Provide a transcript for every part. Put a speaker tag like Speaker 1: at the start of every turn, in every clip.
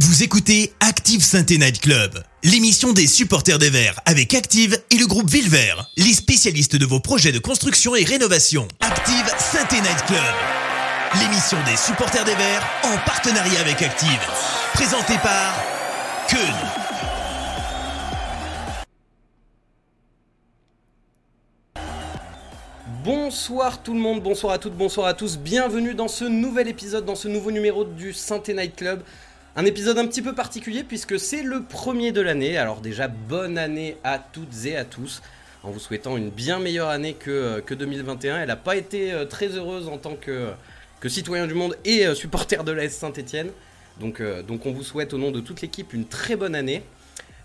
Speaker 1: Vous écoutez Active Sainte Night Club, l'émission des supporters des Verts avec Active et le groupe Villevert, les spécialistes de vos projets de construction et rénovation. Active Sainte Night Club, l'émission des supporters des Verts en partenariat avec Active. Présentée par Keun.
Speaker 2: Bonsoir tout le monde, bonsoir à toutes, bonsoir à tous, bienvenue dans ce nouvel épisode, dans ce nouveau numéro du Sainte Night Club. Un épisode un petit peu particulier puisque c'est le premier de l'année, alors déjà bonne année à toutes et à tous, en vous souhaitant une bien meilleure année que, euh, que 2021. Elle n'a pas été euh, très heureuse en tant que, que citoyen du monde et euh, supporter de l'AS Saint-Etienne. Donc, euh, donc on vous souhaite au nom de toute l'équipe une très bonne année.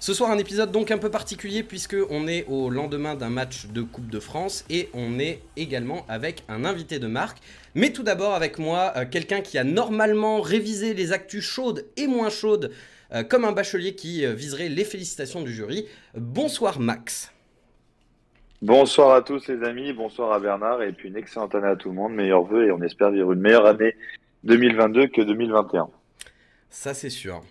Speaker 2: Ce soir un épisode donc un peu particulier puisque on est au lendemain d'un match de Coupe de France et on est également avec un invité de marque. Mais tout d'abord avec moi euh, quelqu'un qui a normalement révisé les actus chaudes et moins chaudes euh, comme un bachelier qui euh, viserait les félicitations du jury. Bonsoir Max.
Speaker 3: Bonsoir à tous les amis, bonsoir à Bernard et puis une excellente année à tout le monde, meilleurs vœux et on espère vivre une meilleure année 2022 que 2021.
Speaker 2: Ça c'est sûr.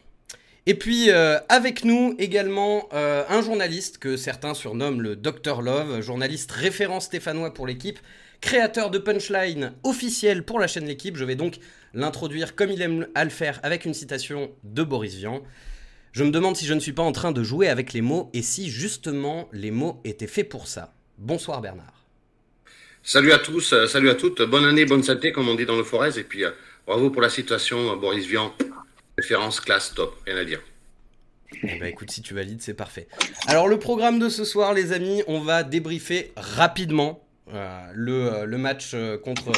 Speaker 2: Et puis euh, avec nous également euh, un journaliste que certains surnomment le Dr Love, journaliste référent stéphanois pour l'équipe, créateur de punchline officiel pour la chaîne L'équipe. Je vais donc l'introduire comme il aime à le faire avec une citation de Boris Vian. Je me demande si je ne suis pas en train de jouer avec les mots et si justement les mots étaient faits pour ça. Bonsoir Bernard.
Speaker 4: Salut à tous, euh, salut à toutes, bonne année, bonne santé comme on dit dans le Forez et puis bravo pour la situation, euh, Boris Vian, référence classe top, rien à dire.
Speaker 2: Eh ben écoute, si tu valides, c'est parfait. Alors le programme de ce soir, les amis, on va débriefer rapidement euh, le, euh, le match euh, contre,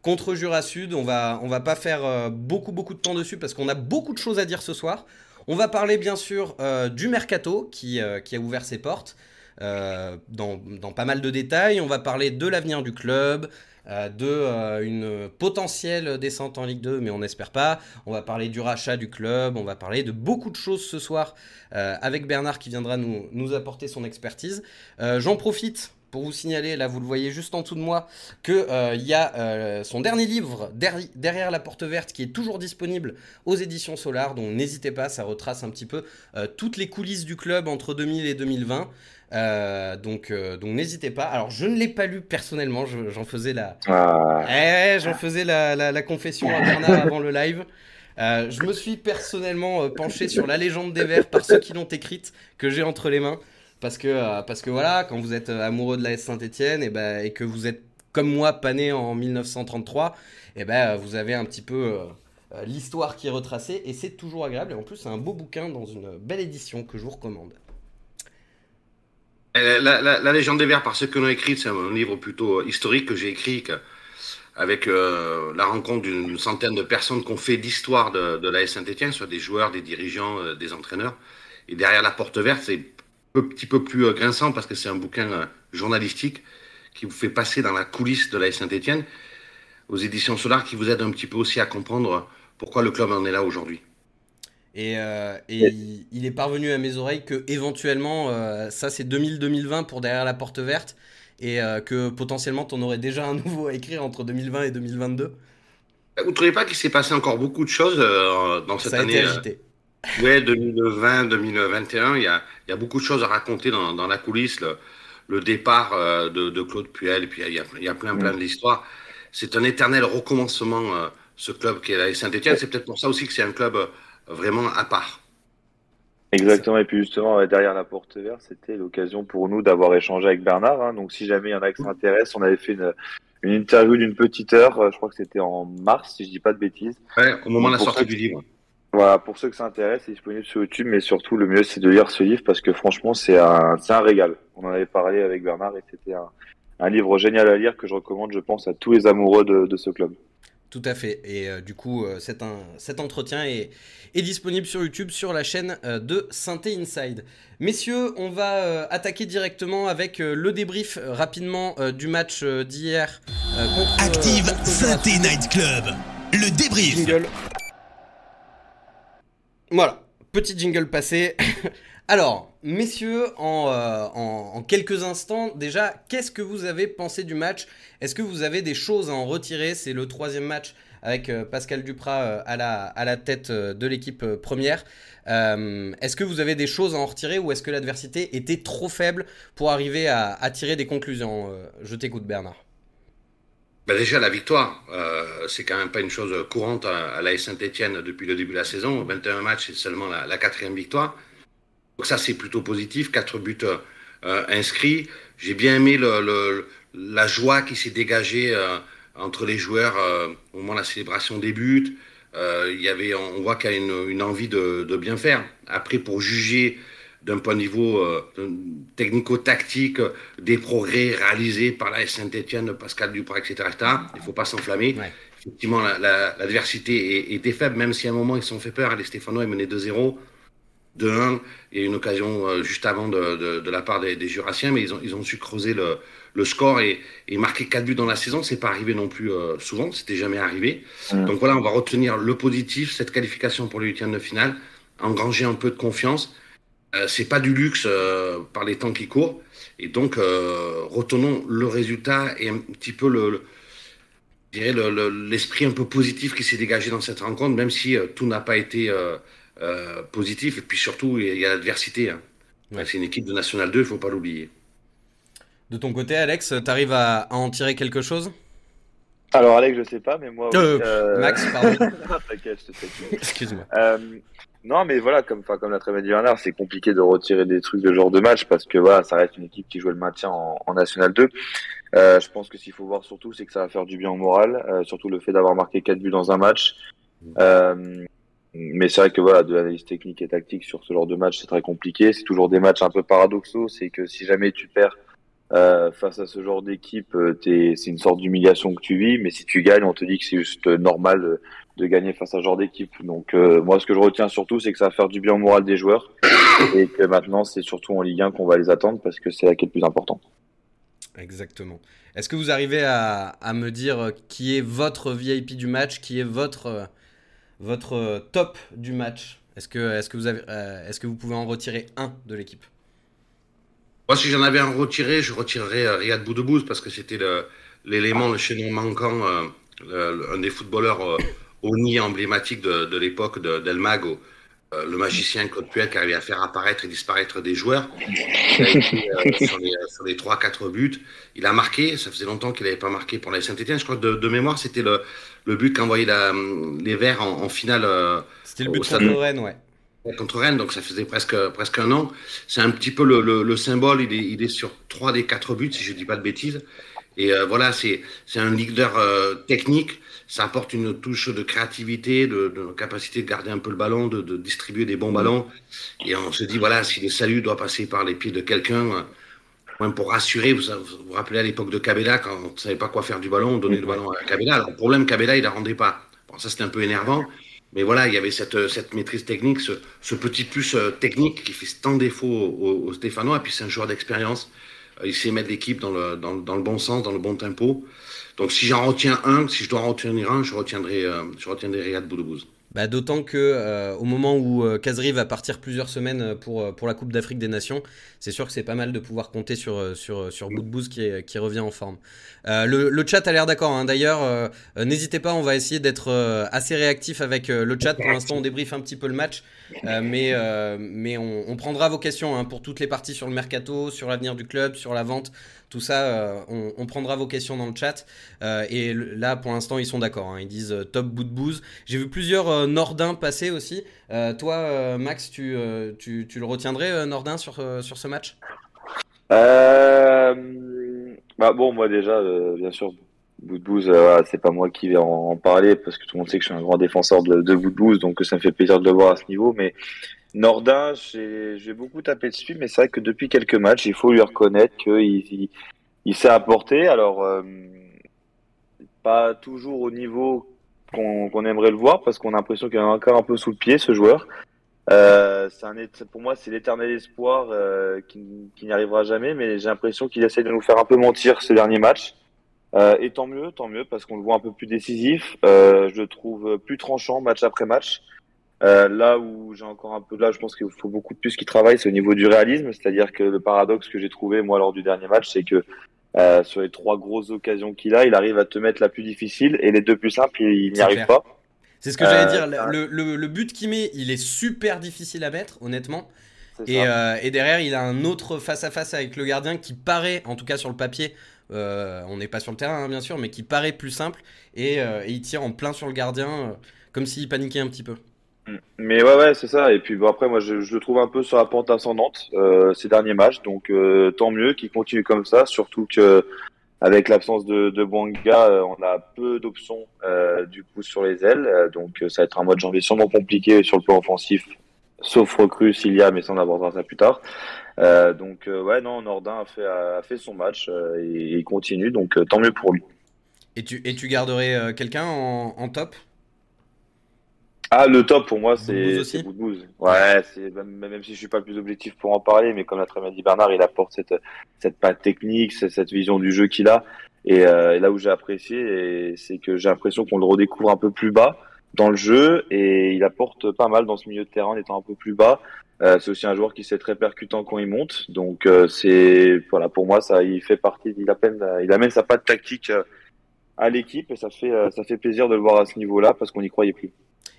Speaker 2: contre Jura Sud. On va, on va pas faire beaucoup beaucoup de temps dessus parce qu'on a beaucoup de choses à dire ce soir. On va parler bien sûr du mercato qui, qui a ouvert ses portes euh, dans, pas mal de détails. On va parler de l'avenir du club, euh, de euh, une potentielle descente en Ligue 2, mais on n'espère pas. On va parler du rachat du club, on va parler de beaucoup de choses ce soir euh, avec Bernard qui viendra nous, apporter son expertise. J'en profite pour vous signaler, là vous le voyez juste en dessous de moi, qu'il y a euh, son dernier livre, Derri- Derrière la porte verte, qui est toujours disponible aux éditions Solar, donc n'hésitez pas, ça retrace un petit peu euh, toutes les coulisses du club entre 2000 et 2020. Euh, donc euh, donc n'hésitez pas. Alors je ne l'ai pas lu personnellement, je- j'en faisais la,
Speaker 3: Ah,
Speaker 2: Eh, j'en faisais la, la- la confession à Bernard avant le live. Euh, je me suis personnellement euh, penché sur la légende des Verts par ceux qui l'ont écrite, que j'ai entre les mains. Parce que, euh, parce que voilà, quand vous êtes euh, amoureux de la S Saint-Etienne et, ben, et que vous êtes comme moi pané en 1933, et ben, euh, vous avez un petit peu l'histoire qui est retracée et c'est toujours agréable. Et en plus, c'est un beau bouquin dans une belle édition que je vous recommande.
Speaker 4: Euh, La, la- la légende des Verts, par ceux qui l'ont écrite, c'est un livre plutôt historique que j'ai écrit que- avec la rencontre d'une centaine de personnes qui ont fait l'histoire de, de l'AS Saint-Etienne, soit des joueurs, des dirigeants, des entraîneurs. Et derrière la porte verte, c'est petit peu plus euh, grinçant parce que c'est un bouquin euh, journalistique qui vous fait passer dans la coulisse de l'AS Saint-Etienne aux éditions Solar qui vous aide un petit peu aussi à comprendre pourquoi le club en est là aujourd'hui.
Speaker 2: Et, euh, et il, il est parvenu à mes oreilles que éventuellement, euh, ça c'est 2000-2020 pour derrière la porte verte, et euh, que potentiellement tu en aurais déjà un nouveau à écrire entre 2020 et 2022.
Speaker 4: Vous ne trouvez pas qu'il s'est passé encore beaucoup de choses euh, dans cette
Speaker 2: Ça a
Speaker 4: année
Speaker 2: été
Speaker 4: euh,
Speaker 2: agité.
Speaker 4: Ouais, 2020, 2021, il y a, il y a beaucoup de choses à raconter dans, dans la coulisse. Le, le départ euh, de, de Claude Puel, et puis il y a, il y a plein, plein de l'histoire. C'est un éternel recommencement, euh, ce club qui est la Saint-Etienne. C'est peut-être pour ça aussi que c'est un club euh, vraiment à part.
Speaker 3: exactement, et puis justement, derrière la porte verte, c'était l'occasion pour nous d'avoir échangé avec Bernard. hein. donc si jamais il y en a qui s'intéressent, on avait fait une, une interview d'une petite heure, je crois que c'était en mars, si je dis pas de bêtises.
Speaker 4: Ouais, au moment de la sortie du livre.
Speaker 3: Voilà, pour ceux que ça intéresse, c'est disponible sur YouTube, mais surtout le mieux c'est de lire ce livre parce que franchement c'est un, régal. On en avait parlé avec Bernard et c'était un, un livre génial à lire que je recommande, je pense, à tous les amoureux de, de ce club.
Speaker 2: Tout à fait. Et euh, du coup, euh, cet, un- cet entretien est, est disponible sur YouTube, sur la chaîne euh, de Synthé Inside. Messieurs, on va euh, attaquer directement avec euh, le débrief euh, rapidement euh, du match euh, d'hier euh, contre euh,
Speaker 1: Active
Speaker 2: contre Jurassic.
Speaker 1: Night Club, le débrief.
Speaker 2: Jingle. Voilà, petit jingle passé. Alors, messieurs, en, euh, en- quelques instants, déjà, qu'est-ce que vous avez pensé du match? Est-ce que vous avez des choses à en retirer? C'est le troisième match avec Pascal Duprat à, la, à la tête de l'équipe première. est-ce que vous avez des choses à en retirer ou est-ce que l'adversité était trop faible pour arriver à, à tirer des conclusions? Je t'écoute Bernard.
Speaker 4: Ben déjà, la victoire, euh, c'est quand même pas une chose courante à, la Saint-Etienne depuis le début de la saison. 21 matchs, c'est seulement la, quatrième victoire. Donc ça, c'est plutôt positif. Quatre buts euh, inscrits. J'ai bien aimé le, la joie qui s'est dégagée euh, entre les joueurs euh, au moment de la célébration des buts. il y avait, on voit qu'il y a une, envie de, bien faire. Après, pour juger d'un point de niveau euh, technico-tactique des progrès réalisés par la Saint-Etienne, Pascal Duprat, etc., Il ne faut pas s'enflammer. Effectivement, l'adversité était faible, même si à un moment ils se sont fait peur. Les Stéphanois ils menaient 2-0, 2-1. Il y a eu une occasion euh, juste avant de, de, la part des, des, Jurassiens, mais ils ont, ils ont su creuser le, le score et, et, marquer 4 buts dans la saison. C'est pas arrivé non plus euh, souvent, c'était jamais arrivé. Donc voilà, on va retenir le positif, cette qualification pour les huitièmes de finale, engranger un peu de confiance euh, c'est pas du luxe euh, par les temps qui courent. Et donc, euh, retenons le résultat et un petit peu le, l'esprit un peu positif qui s'est dégagé dans cette rencontre, même si tout n'a pas été positif. Et puis surtout, il y a l'adversité. Hein. C'est une équipe de National 2, il ne faut pas l'oublier.
Speaker 2: De ton côté, Alex, tu arrives à, en tirer quelque chose?
Speaker 3: Alors Alex, je sais pas, mais moi.
Speaker 2: Max, pardon.
Speaker 3: Excuse-moi. Non, mais voilà, comme, comme l'a très bien dit Bernard, c'est compliqué de retirer des trucs de genre de match parce que voilà, ça reste une équipe qui joue le maintien en, en National 2. Euh, je pense que s'il faut voir surtout, c'est que ça va faire du bien au moral, euh, surtout le fait d'avoir marqué quatre buts dans un match. Euh, mais c'est vrai que voilà, de l'analyse technique et tactique sur ce genre de match, c'est très compliqué. C'est toujours des matchs un peu paradoxaux. C'est que si jamais tu perds euh, face à ce genre d'équipe, euh, c'est une sorte d'humiliation que tu vis. Mais si tu gagnes, on te dit que c'est juste normal de gagner face à ce genre d'équipe. Donc euh, moi, ce que je retiens surtout, c'est que ça va faire du bien au moral des joueurs et que maintenant, c'est surtout en Ligue 1 qu'on va les attendre parce que c'est là qui est le plus important.
Speaker 2: Exactement. Est-ce que vous arrivez à, à, me dire qui est votre VIP du match, qui est votre, votre top du match? Est-ce que, est que, vous avez, euh, est que vous pouvez en retirer un de l'équipe?
Speaker 4: Moi, si j'en avais un retiré, je retirerais euh, Riyad Boudebouz parce que c'était l'élément, le, chaînon manquant, un des footballeurs Oni emblématique de, de l'époque d'El Mago, euh, le magicien Claude Puel qui arrivait à faire apparaître et disparaître des joueurs. Euh, sur les, trois, 3-4 buts, il a marqué, ça faisait longtemps qu'il n'avait pas marqué pour la Saint-Etienne. Je crois que de, mémoire, c'était le, le but qu'envoyait les Verts en, finale. Euh,
Speaker 2: c'était le but contre Rennes, ouais
Speaker 4: contre Rennes, donc ça faisait presque, presque un an. C'est un petit peu le, le, symbole, il est, il est, sur trois des quatre buts, si je ne dis pas de bêtises. Et voilà, c'est un leader technique ça apporte une touche de créativité, de, de, capacité de garder un peu le ballon, de, de, distribuer des bons mm. ballons. Et on se dit, voilà, si le salut doit passer par les pieds de quelqu'un, pour rassurer, vous vous, rappelez à l'époque de Cabella, quand on ne savait pas quoi faire du ballon, on donnait le ballon à Cabella. Alors, le problème, Cabella, il ne la rendait pas. Bon, ça, c'était un peu énervant. Mais voilà, il y avait cette, cette maîtrise technique, ce, ce, petit plus euh, technique qui fait tant défaut aux, aux Stéphanois. Et puis, c'est un joueur d'expérience. Euh, il sait mettre l'équipe dans le, dans, dans, le bon sens, dans le bon tempo. Donc si j'en retiens un, si je dois en retenir un, je retiendrai, euh, je retiendrai Riyad Bouloubouz.
Speaker 2: Bah, D'autant que euh, au moment où euh, Kazri va partir plusieurs semaines pour, pour la Coupe d'Afrique des Nations, c'est sûr que c'est pas mal de pouvoir compter sur, sur, sur Boudbouz qui, qui revient en forme. le, le, chat a l'air d'accord. Hein. D'ailleurs, n'hésitez pas, on va essayer d'être assez réactif avec le chat. Pour l'instant, on débriefe un petit peu le match, mais, mais on, on, prendra vos questions hein, pour toutes les parties sur le mercato, sur l'avenir du club, sur la vente. Tout ça, euh, on, prendra vos questions dans le chat. Euh, et là, pour l'instant, ils sont d'accord. Hein. Ils disent euh, top bout de. J'ai vu plusieurs Nordins passer aussi. toi, Max, tu, tu, le retiendrais, Nordin, sur, sur ce match?
Speaker 3: Bah Bon, moi déjà, bien sûr, bout de bouse, c'est pas moi qui vais en, parler parce que tout le monde sait que je suis un grand défenseur de, de donc ça me fait plaisir de le voir à ce niveau. Mais Nordin, j'ai beaucoup tapé dessus, mais c'est vrai que depuis quelques matchs, il faut lui reconnaître qu'il il, s'est apporté. Alors, euh, pas toujours au niveau qu'on aimerait le voir, parce qu'on a l'impression qu'il est encore un peu sous le pied, ce joueur. Euh, pour moi, c'est l'éternel espoir euh, qui, n'y arrivera jamais, mais j'ai l'impression qu'il essaie de nous faire un peu mentir ces derniers matchs. Et tant mieux, tant mieux, parce qu'on le voit un peu plus décisif. Je le trouve plus tranchant match après match. Euh, là où j'ai encore un peu, là, je pense qu'il faut beaucoup plus qu'il travaille, c'est au niveau du réalisme. C'est-à-dire que le paradoxe que j'ai trouvé, moi, lors du dernier match, c'est que Euh, sur les trois grosses occasions qu'il a, il arrive à te mettre la plus difficile et les deux plus simples, il, n'y arrive pas.
Speaker 2: C'est ce que j'allais dire. Le, le, le, but qu'il met, il est super difficile à mettre, honnêtement. Et, et, derrière, il a un autre face-à-face avec le gardien qui paraît, en tout cas sur le papier, on n'est pas sur le terrain hein, bien sûr, mais qui paraît plus simple. Et, et, il tire en plein sur le gardien, comme s'il paniquait un petit peu.
Speaker 3: Mais ouais, ouais, c'est ça. Et puis après, moi, je, le trouve un peu sur la pente ascendante euh, ces derniers matchs. Donc, euh, tant mieux qu'il continue comme ça. Surtout que avec l'absence de, de Bouanga, euh, on a peu d'options du coup sur les ailes. donc, ça va être un mois de janvier sûrement compliqué sur le plan offensif, sauf recrue s'il y a, mais ça on abordera ça plus tard. donc, ouais, non, Nordin a fait, a fait son match et il continue. Donc, tant mieux pour lui.
Speaker 2: Et tu, et tu garderais quelqu'un en top?
Speaker 3: Ah, le top pour moi, c'est Boudbouz. Ouais, c'est même, même, si je suis pas le plus objectif pour en parler, mais comme l'a très bien dit Bernard, il apporte cette cette patte technique, cette vision du jeu qu'il a. Et, euh, là où j'ai apprécié, c'est que j'ai l'impression qu'on le redécouvre un peu plus bas dans le jeu et il apporte pas mal dans ce milieu de terrain en étant un peu plus bas. Euh, c'est aussi un joueur qui sait très percutant quand il monte. Donc euh, c'est voilà pour moi ça il fait partie il amène il amène sa patte tactique euh, à l'équipe et ça fait euh, ça fait plaisir de le voir à ce niveau-là parce qu'on n'y croyait plus.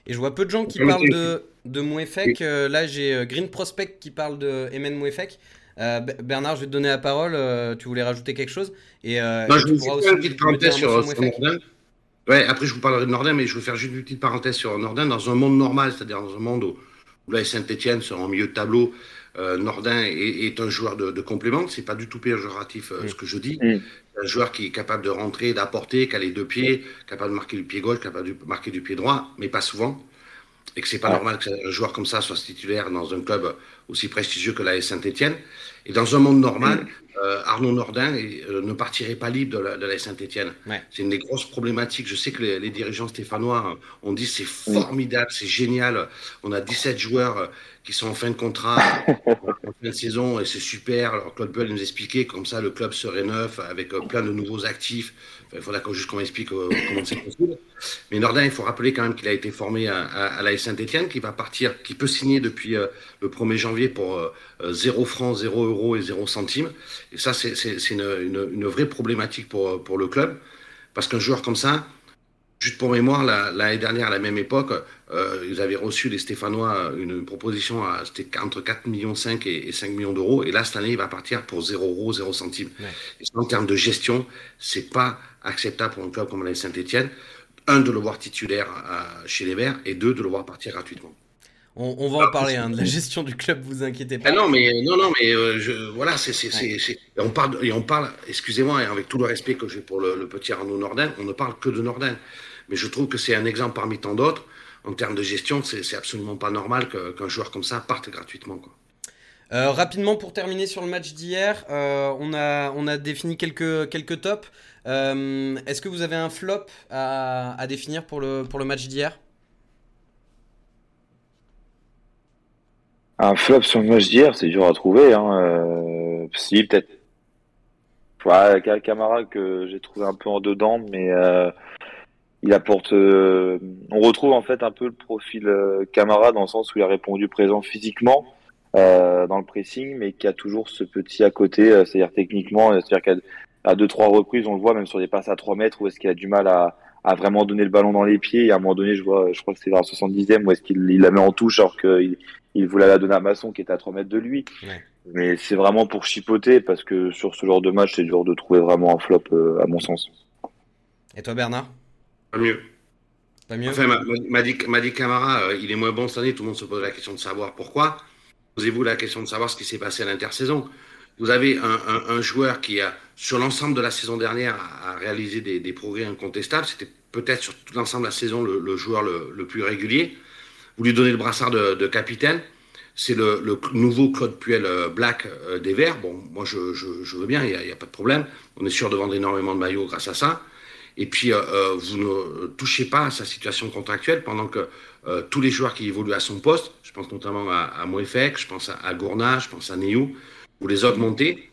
Speaker 2: Et je vois peu de gens qui parlent de, de Mouefek. Euh, là, j'ai euh, Green Prospect qui parle de Emen Mouefek. Euh, Bernard, je vais te donner la parole. tu voulais rajouter quelque chose? Et,
Speaker 4: je vais faire une petite parenthèse sur, Nordin. Ouais, après, je vous parlerai de Nordin, mais je veux faire juste une petite parenthèse sur Nordin. Dans un monde normal, c'est-à-dire dans un monde où, là, Saint-Etienne sera en milieu de tableau, Nordin est, un joueur de, de complément. C'est pas du tout péjoratif mm. ce que je dis. Mm. Un joueur qui est capable de rentrer, d'apporter, qui a les deux pieds, capable de marquer du pied gauche, capable de marquer du pied droit, mais pas souvent. Et que c'est pas normal qu'un joueur comme ça soit titulaire dans un club aussi prestigieux que la Saint-Etienne. Et dans un monde normal, euh, Arnaud Nordin euh, ne partirait pas libre de la, de la Saint-Etienne. C'est une des grosses problématiques. Je sais que les, les dirigeants stéphanois ont dit c'est formidable, c'est génial. On a 17 joueurs qui sont en fin de contrat, en fin de saison, et c'est super. Alors Claude Bull nous expliquer comme ça le club serait neuf avec euh, plein de nouveaux actifs. il faudra juste qu'on explique euh, comment c'est possible. Mais Nordin, il faut rappeler quand même qu'il a été formé à, à, la Saint-Etienne, qui va partir, qui peut signer depuis euh, le 1er janvier pour 0 francs, 0 euros et 0 centimes. Et ça, c'est une, une, une, vraie problématique pour, pour le club. Parce qu'un joueur comme ça, Juste pour mémoire, l'année dernière, à la même époque, euh, ils avaient reçu, les Stéphanois, une proposition à entre 4 millions 5 et, 5 millions d'euros. Et là, cette année, il va partir pour 0 euros, 0 centimes. Ouais. en termes de gestion, c'est pas acceptable pour un club comme la Saint-Etienne. Un, de le voir titulaire à, chez les Verts, et deux, de le voir partir gratuitement.
Speaker 2: On, on va en parler hein, de la gestion du club, vous inquiétez pas.
Speaker 4: Ah non, mais non, non, mais euh, je, voilà, c'est, on parle, et on parle, excusez-moi, avec tout le respect que j'ai pour le, le, petit Arnaud Nordin, on ne parle que de Nordin. Mais je trouve que c'est un exemple parmi tant d'autres. En termes de gestion, c'est absolument pas normal qu'un joueur comme ça parte gratuitement. Quoi.
Speaker 2: Euh, rapidement pour terminer sur le match d'hier, euh, on, a, on a défini quelques, quelques tops. Euh, Est-ce que vous avez un flop à, à, définir pour le, pour le match d'hier?
Speaker 3: Un flop sur le match d'hier, c'est dur à trouver. Hein. Euh, si, peut-être. Ouais, Camara que j'ai trouvé un peu en dedans, mais euh, il apporte. Euh, on retrouve en fait un peu le profil euh, Camara dans le sens où il a répondu présent physiquement euh, dans le pressing, mais qui a toujours ce petit à côté, euh, c'est-à-dire techniquement, c'est-à-dire qu'à deux trois reprises, on le voit même sur des passes à 3 mètres où est-ce qu'il a du mal à, à vraiment donner le ballon dans les pieds. Et à un moment donné, je vois, je crois que c'est vers le 70e où est-ce qu'il il la met en touche alors qu'il il voulait la donner à Masson qui était à 3 mètres de lui. Ouais. Mais c'est vraiment pour chipoter parce que sur ce genre de match, c'est dur de trouver vraiment un flop à mon sens.
Speaker 2: Et toi, Bernard?
Speaker 4: Pas mieux.
Speaker 2: Pas mieux?
Speaker 4: Enfin, m'a dit Camara, euh, il est moins bon cette année. Tout le monde se pose la question de savoir pourquoi. Posez-vous la question de savoir ce qui s'est passé à l'intersaison. Vous avez un, un, un, joueur qui a, sur l'ensemble de la saison dernière, a, réalisé des, des, progrès incontestables. C'était peut-être sur tout l'ensemble de la saison le, le joueur le, le, plus régulier. Vous lui donnez le brassard de, capitaine. C'est le, nouveau Claude Puel euh, Black euh, des Verts. Bon, moi je, veux bien, il n'y a, pas de problème. On est sûr de vendre énormément de maillots grâce à ça. Et puis, euh, vous ne touchez pas à sa situation contractuelle pendant que tous les joueurs qui évoluent à son poste, je pense notamment à, à je pense à, à Gourna, je pense à Neyou, vous les augmentez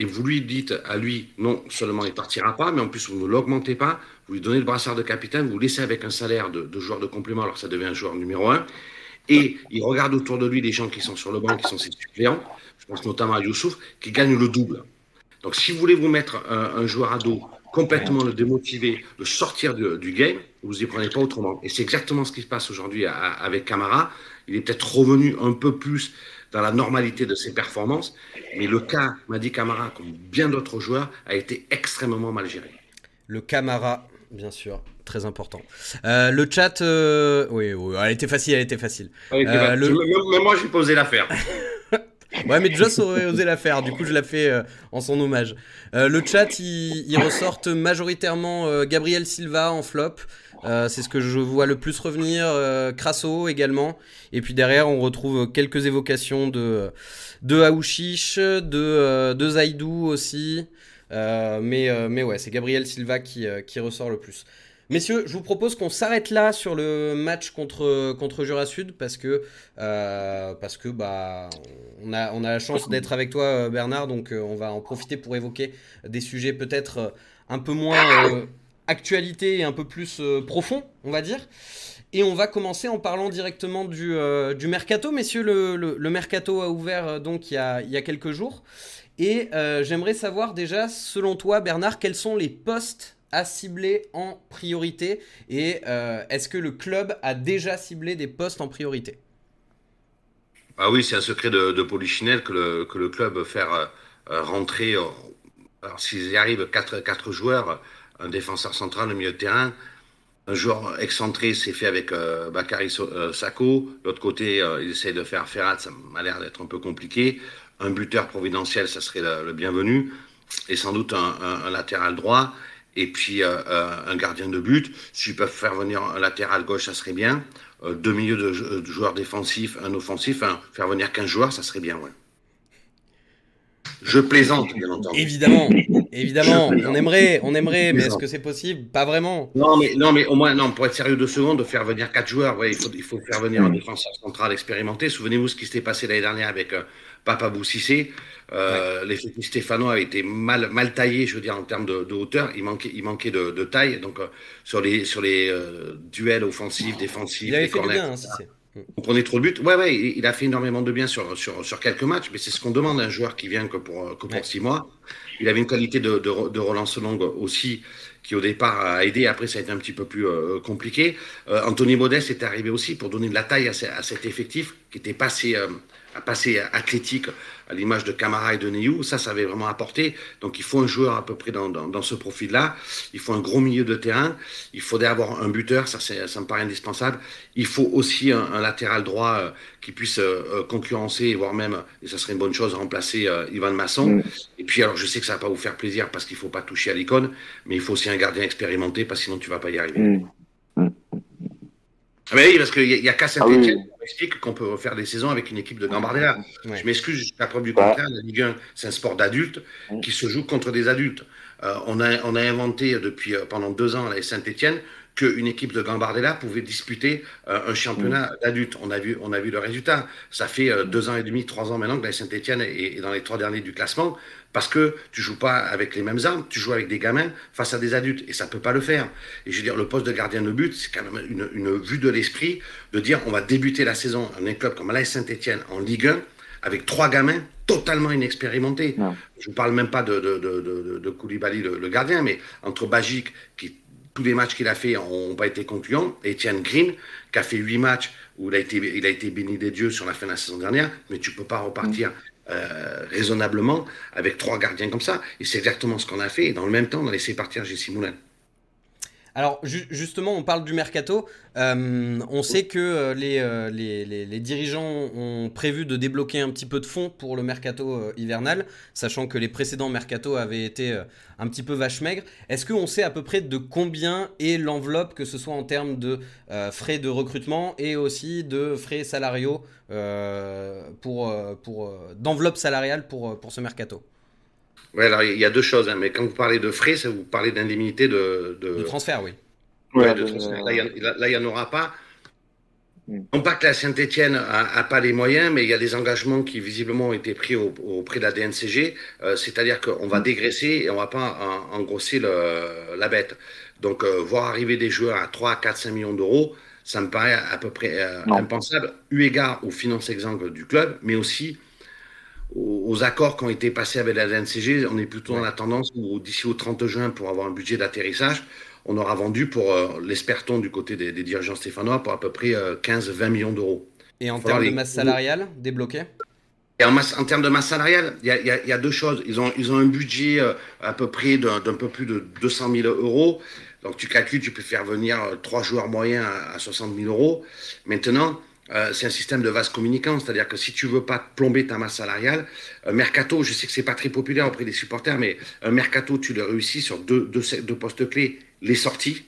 Speaker 4: et vous lui dites à lui, non seulement il partira pas, mais en plus vous ne l'augmentez pas, vous lui donnez le brassard de capitaine, vous laissez avec un salaire de, joueur de complément, alors ça devient un joueur numéro un, et il regarde autour de lui les gens qui sont sur le banc, qui sont ses suppléants, je pense notamment à Youssouf, qui gagnent le double. Donc, si vous voulez vous mettre un, joueur à dos, complètement le démotiver, le sortir du game, vous y prenez pas autrement. Et c'est exactement ce qui se passe aujourd'hui avec Camara. Il est peut-être revenu un peu plus dans la normalité de ses performances, mais le cas Madi Camara, comme bien d'autres joueurs, a été extrêmement mal géré.
Speaker 2: Le Camara, bien sûr, très important. Euh, le chat, euh, oui, oui, elle était facile, elle était facile.
Speaker 4: Euh, même, moi, j'ai pas osé la faire.
Speaker 2: ouais, mais Joss aurait osé la faire, du coup, je la fais en son hommage. le chat, il, il ressorte majoritairement Gabriel Silva en flop. C'est ce que je vois le plus revenir. Crasso également. Et puis derrière, on retrouve quelques évocations de, de Aouchiche, de, de Zaidou aussi. mais, mais ouais, c'est Gabriel Silva qui, ressort le plus. Messieurs, je vous propose qu'on s'arrête là sur le match contre, contre Jura Sud parce que, euh, que bah, on, a, la chance d'être avec toi, euh, Bernard, donc euh, on va en profiter pour évoquer des sujets peut-être un peu moins actualité et un peu plus profond, on va dire. Et on va commencer en parlant directement du, du mercato. Messieurs, le, mercato a ouvert donc il y a, quelques jours. Et j'aimerais savoir déjà, selon toi, Bernard, quels sont les postes à cibler en priorité? Et euh, est-ce que le club a déjà ciblé des postes en priorité?
Speaker 4: Ah oui, c'est un secret de, de Polichinelle que le, que le club faire euh, rentrer. Euh, alors s'ils y arrivent, quatre, quatre joueurs, un défenseur central, un milieu de terrain, un joueur excentré, c'est fait avec Bakary Sako. L'autre côté, il essaie de faire Ferrat, ça m'a l'air d'être un peu compliqué. Un buteur providentiel, ça serait le, bienvenu. Et sans doute un, latéral droit et puis euh, euh, un gardien de but. S'ils peuvent faire venir un latéral gauche, ça serait bien. Euh, deux milieux de, joueurs défensifs, un offensif, faire venir 15 joueurs, ça serait bien, ouais. Je plaisante, bien entendu.
Speaker 2: Évidemment, évidemment, on aimerait, on aimerait, mais est-ce que c'est possible? Pas vraiment.
Speaker 4: Non, mais non, mais au moins, non, pour être sérieux deux secondes, de faire venir quatre joueurs, ouais, il faut, il faut faire venir un défenseur central expérimenté. Souvenez-vous ce qui s'était passé l'année dernière avec Papa Boussissé. Euh, L'effectif Stéphano a été mal, mal taillé, je veux dire, en termes de, hauteur. Il manquait, il manquait de, taille. Donc, euh, sur les, sur les euh, duels offensifs, défensifs,
Speaker 2: il avait fait bien, hein,
Speaker 4: on prenait trop de buts. Ouais, ouais, il a fait énormément de bien sur, sur, sur quelques matchs, mais c'est ce qu'on demande à un joueur qui vient que pour, que pour six mois. Il avait une qualité de, de, de, relance longue aussi, qui au départ a aidé. Après, ça a été un petit peu plus euh, compliqué. Anthony Modeste est arrivé aussi pour donner de la taille à, à cet effectif qui était passé à passer athlétique à l'image de Camara et de Neyou, ça, ça avait vraiment apporté. Donc, il faut un joueur à peu près dans, dans, ce profil-là. Il faut un gros milieu de terrain. Il faudrait avoir un buteur, ça, ça me paraît indispensable. Il faut aussi un, latéral droit euh, qui puisse euh, euh, concurrencer, voire même, et ça serait une bonne chose, remplacer Ivan Masson. Et puis, alors, je sais que ça va pas vous faire plaisir parce qu'il faut pas toucher à l'icône, mais il faut aussi un gardien expérimenté parce que sinon tu vas pas y arriver. Mm. Ah oui, parce qu'il n'y a, qu'à Saint-Etienne ah explique qu'on peut faire des saisons avec une équipe de Gambardella. Je m'excuse, jusqu'à preuve du contraire, la Ligue 1, c'est un sport d'adultes qui se joue contre des adultes. Euh, on, a, on a inventé depuis euh, pendant deux ans à Saint-Etienne qu'une équipe de Gambardella pouvait disputer euh, un championnat d'adultes. On a vu, on a vu le résultat. Ça fait deux ans et demi, trois ans maintenant que la Saint-Etienne est, dans les trois derniers du classement parce que tu joues pas avec les mêmes armes, tu joues avec des gamins face à des adultes et ça peut pas le faire. Et je veux dire, le poste de gardien de but, c'est quand même une, une, vue de l'esprit de dire on va débuter la saison en un club comme la Saint-Etienne en Ligue 1 avec trois gamins totalement inexpérimentés. Je ne parle même pas de, de, de, de, Koulibaly, le, gardien, mais entre Bagic, qui tous les matchs qu'il a fait n'ont pas été concluants, et Etienne Green, qui a fait huit matchs où il a été, il a été béni des dieux sur la fin de la saison dernière, mais tu peux pas repartir euh, raisonnablement avec trois gardiens comme ça. Et c'est exactement ce qu'on a fait. Et dans le même temps, on a laissé partir Jessie Moulin.
Speaker 2: Alors justement, on parle du mercato. Euh, on sait que euh, euh, les, dirigeants ont prévu de débloquer un petit peu de fonds pour le mercato hivernal, sachant que les précédents mercato avaient été un petit peu vache maigre. Est-ce qu'on sait à peu près de combien est l'enveloppe, que ce soit en termes de frais de recrutement et aussi de frais salariaux pour, d'enveloppe salariale pour ce mercato?
Speaker 4: Oui, alors il y a deux choses, hein, mais quand vous parlez de frais, ça vous parlez d'indemnité de,
Speaker 2: de... transfert, oui.
Speaker 4: Ouais, de transfert. Là, il n'y en aura pas. Hmm. Non pas que la Saint-Etienne n'a pas les moyens, mais il y a des engagements qui visiblement ont été pris auprès de la DNCG, euh, c'est-à-dire qu'on va hmm. dégraisser et on ne va pas engrosser le, la bête. Donc, euh, voir arriver des joueurs à 3, 4, 5 millions d'euros, ça me paraît à peu près euh, impensable, eu égard aux finances exsangues du club, mais aussi aux, accords qui ont été passés avec la LNCG, on est plutôt dans la tendance où d'ici au 30 juin, pour avoir un budget d'atterrissage, on aura vendu pour euh, l'esperton du côté des, dirigeants stéphanois pour à peu près 15-20 euh, millions d'euros.
Speaker 2: Et en termes de masse salariale débloquée
Speaker 4: et en, masse, en, termes de masse salariale, il y, a, deux choses. Ils ont, ils ont un budget euh, à peu près d'un peu plus de 200 000 euros. Donc tu calcules, tu peux faire venir trois joueurs moyens à, 60 000 euros. Maintenant, c'est un système de vase communicant, c'est-à-dire que si tu veux pas plomber ta masse salariale, mercato, je sais que c'est pas très populaire auprès des supporters, mais un mercato, tu le réussis sur deux, deux, deux postes clés les sorties,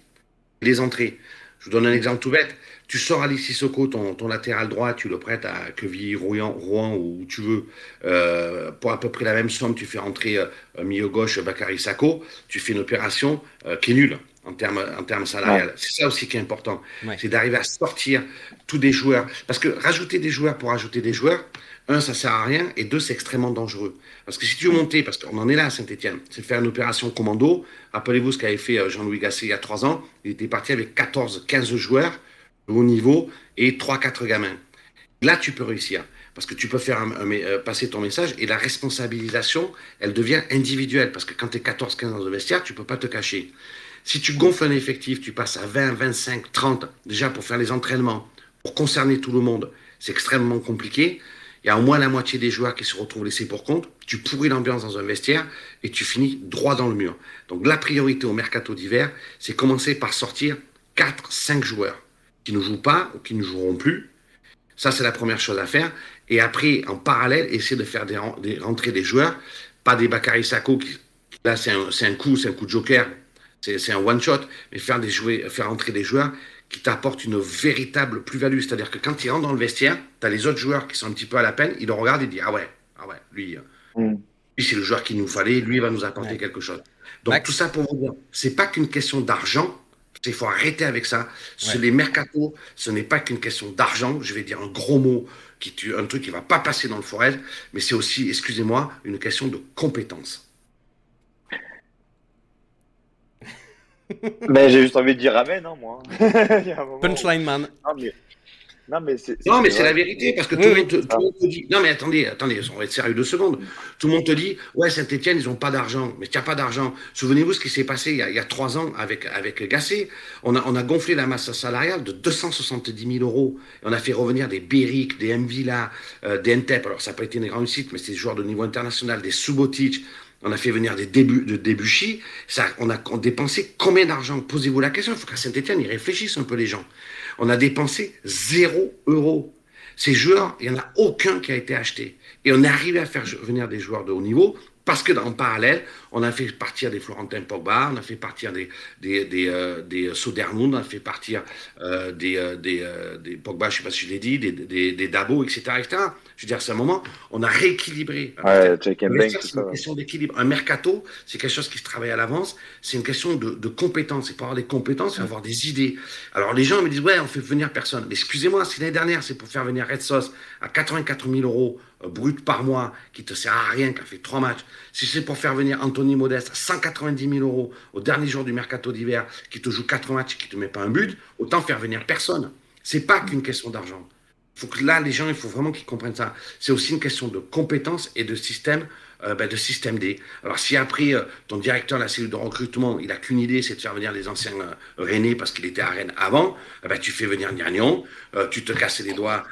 Speaker 4: les entrées. Je vous donne un exemple tout bête. Tu sors Alexis Sissoko, ton, ton latéral droit, tu le prêtes à Quevilly, Rouen, Rouen ou où tu veux, euh, pour à peu près la même somme, tu fais entrer euh, milieu gauche Bakary Sako, tu fais une opération euh, qui est nulle en termes en termes salariales. C'est ça aussi qui est important. C'est d'arriver à sortir tous des joueurs. Parce que rajouter des joueurs pour rajouter des joueurs, un, ça sert à rien, et deux, c'est extrêmement dangereux. Parce que si tu veux monter, parce qu'on en est là à Saint-Etienne, c'est faire une opération commando. Rappelez-vous ce qu'avait fait euh, Jean-Louis Gasset il y a trois ans. Il était parti avec 14, 15 joueurs de haut niveau et 3, 4 gamins. Là, tu peux réussir. Parce que tu peux faire euh, passer ton message et la responsabilisation, elle devient individuelle. Parce que quand tu es 14, 15 dans le vestiaire, tu peux pas te cacher. Si tu gonfles un effectif, tu passes à 20, 25, 30, déjà pour faire les entraînements, pour concerner tout le monde, c'est extrêmement compliqué. Il y a au moins la moitié des joueurs qui se retrouvent laissés pour compte. Tu pourris l'ambiance dans un vestiaire et tu finis droit dans le mur. Donc la priorité au mercato d'hiver, c'est commencer par sortir 4, 5 joueurs qui ne jouent pas ou qui ne joueront plus. Ça, c'est la première chose à faire. Et après, en parallèle, essayer de faire des, rentrer des joueurs, pas des Bakary Sako, qui, là, c'est un, coup, c'est un coup de joker, c'est un one-shot, mais faire, des jouets, faire entrer des joueurs qui t'apporte une véritable plus-value. C'est-à-dire que quand il rentre dans le vestiaire, tu as les autres joueurs qui sont un petit peu à la peine, ils le regardent et disent Ah ouais, ah ouais, lui, euh, mm. lui c'est le joueur qu'il nous fallait, lui va nous apporter quelque chose. Donc tout ça pour vous dire, c'est pas qu'une question d'argent, il faut arrêter avec ça. Les mercatos, ce n'est pas qu'une question d'argent, je vais dire un gros mot, qui, un truc qui va pas passer dans le forêt, mais c'est aussi, excusez-moi, une question de compétence.
Speaker 3: Mais j'ai juste envie de dire amen, non, moi.
Speaker 2: Punchline man.
Speaker 3: Non, mais c'est,
Speaker 4: non, mais c'est la vérité, parce que tout, le monde te, dit. Non, mais attendez, attendez, on va être sérieux deux secondes. Tout le monde te dit, ouais, Saint-Etienne, ils n'ont pas d'argent. Mais tu n'as pas d'argent. Souvenez-vous ce qui s'est passé il y, a, trois ans avec, avec Gassé. On a, on a gonflé la masse salariale de 270 000 euros. Et on a fait revenir des Beric, des Mvila, euh, des Ntep. Alors, ça n'a pas été une grande réussite, mais c'est des joueurs de niveau international, des Subotic. On a fait venir des débuts de Debuchy. Ça, on a dépensé combien d'argent? Posez-vous la question. Il faut qu'à Saint-Etienne, ils réfléchissent un peu les gens. On a dépensé zéro euro. Ces joueurs, il n'y en a aucun qui a été acheté. Et on est arrivé à faire venir des joueurs de haut niveau parce que en parallèle, on a fait partir des Florentin Pogba, on a fait partir des, des, des, euh, des Sodermund, on a fait partir euh, des, euh, des, des, Pogba, je ne sais pas si je l'ai dit, des, Dabo, etc., etc. Je veux dire, c'est un moment, on a rééquilibré.
Speaker 3: Ouais, c'est
Speaker 4: une question d'équilibre. Un mercato, c'est quelque chose qui se travaille à l'avance. C'est une question de, de compétences. Et pour avoir des compétences, il faut avoir des idées. Alors les gens me disent, ouais, on fait venir personne. Mais excusez-moi, si l'année dernière, c'est pour faire venir Red Sauce à 84 000 euros brut par mois, qui te sert à rien, qui a fait trois matchs, si c'est pour faire venir Anthony Modeste à 190 000 euros au dernier jour du mercato d'hiver, qui te joue quatre matchs, qui te met pas un but, autant faire venir personne. C'est pas qu'une question d'argent faut que là, les gens, il faut vraiment qu'ils comprennent ça. C'est aussi une question de compétences et de système, euh, ben, de système D. Alors, si après, euh, ton directeur de la cellule de recrutement, il a qu'une idée, c'est de faire venir les anciens euh, Rennais parce qu'il était à Rennes avant, ben, tu fais venir Niagnon, tu te casses les doigts,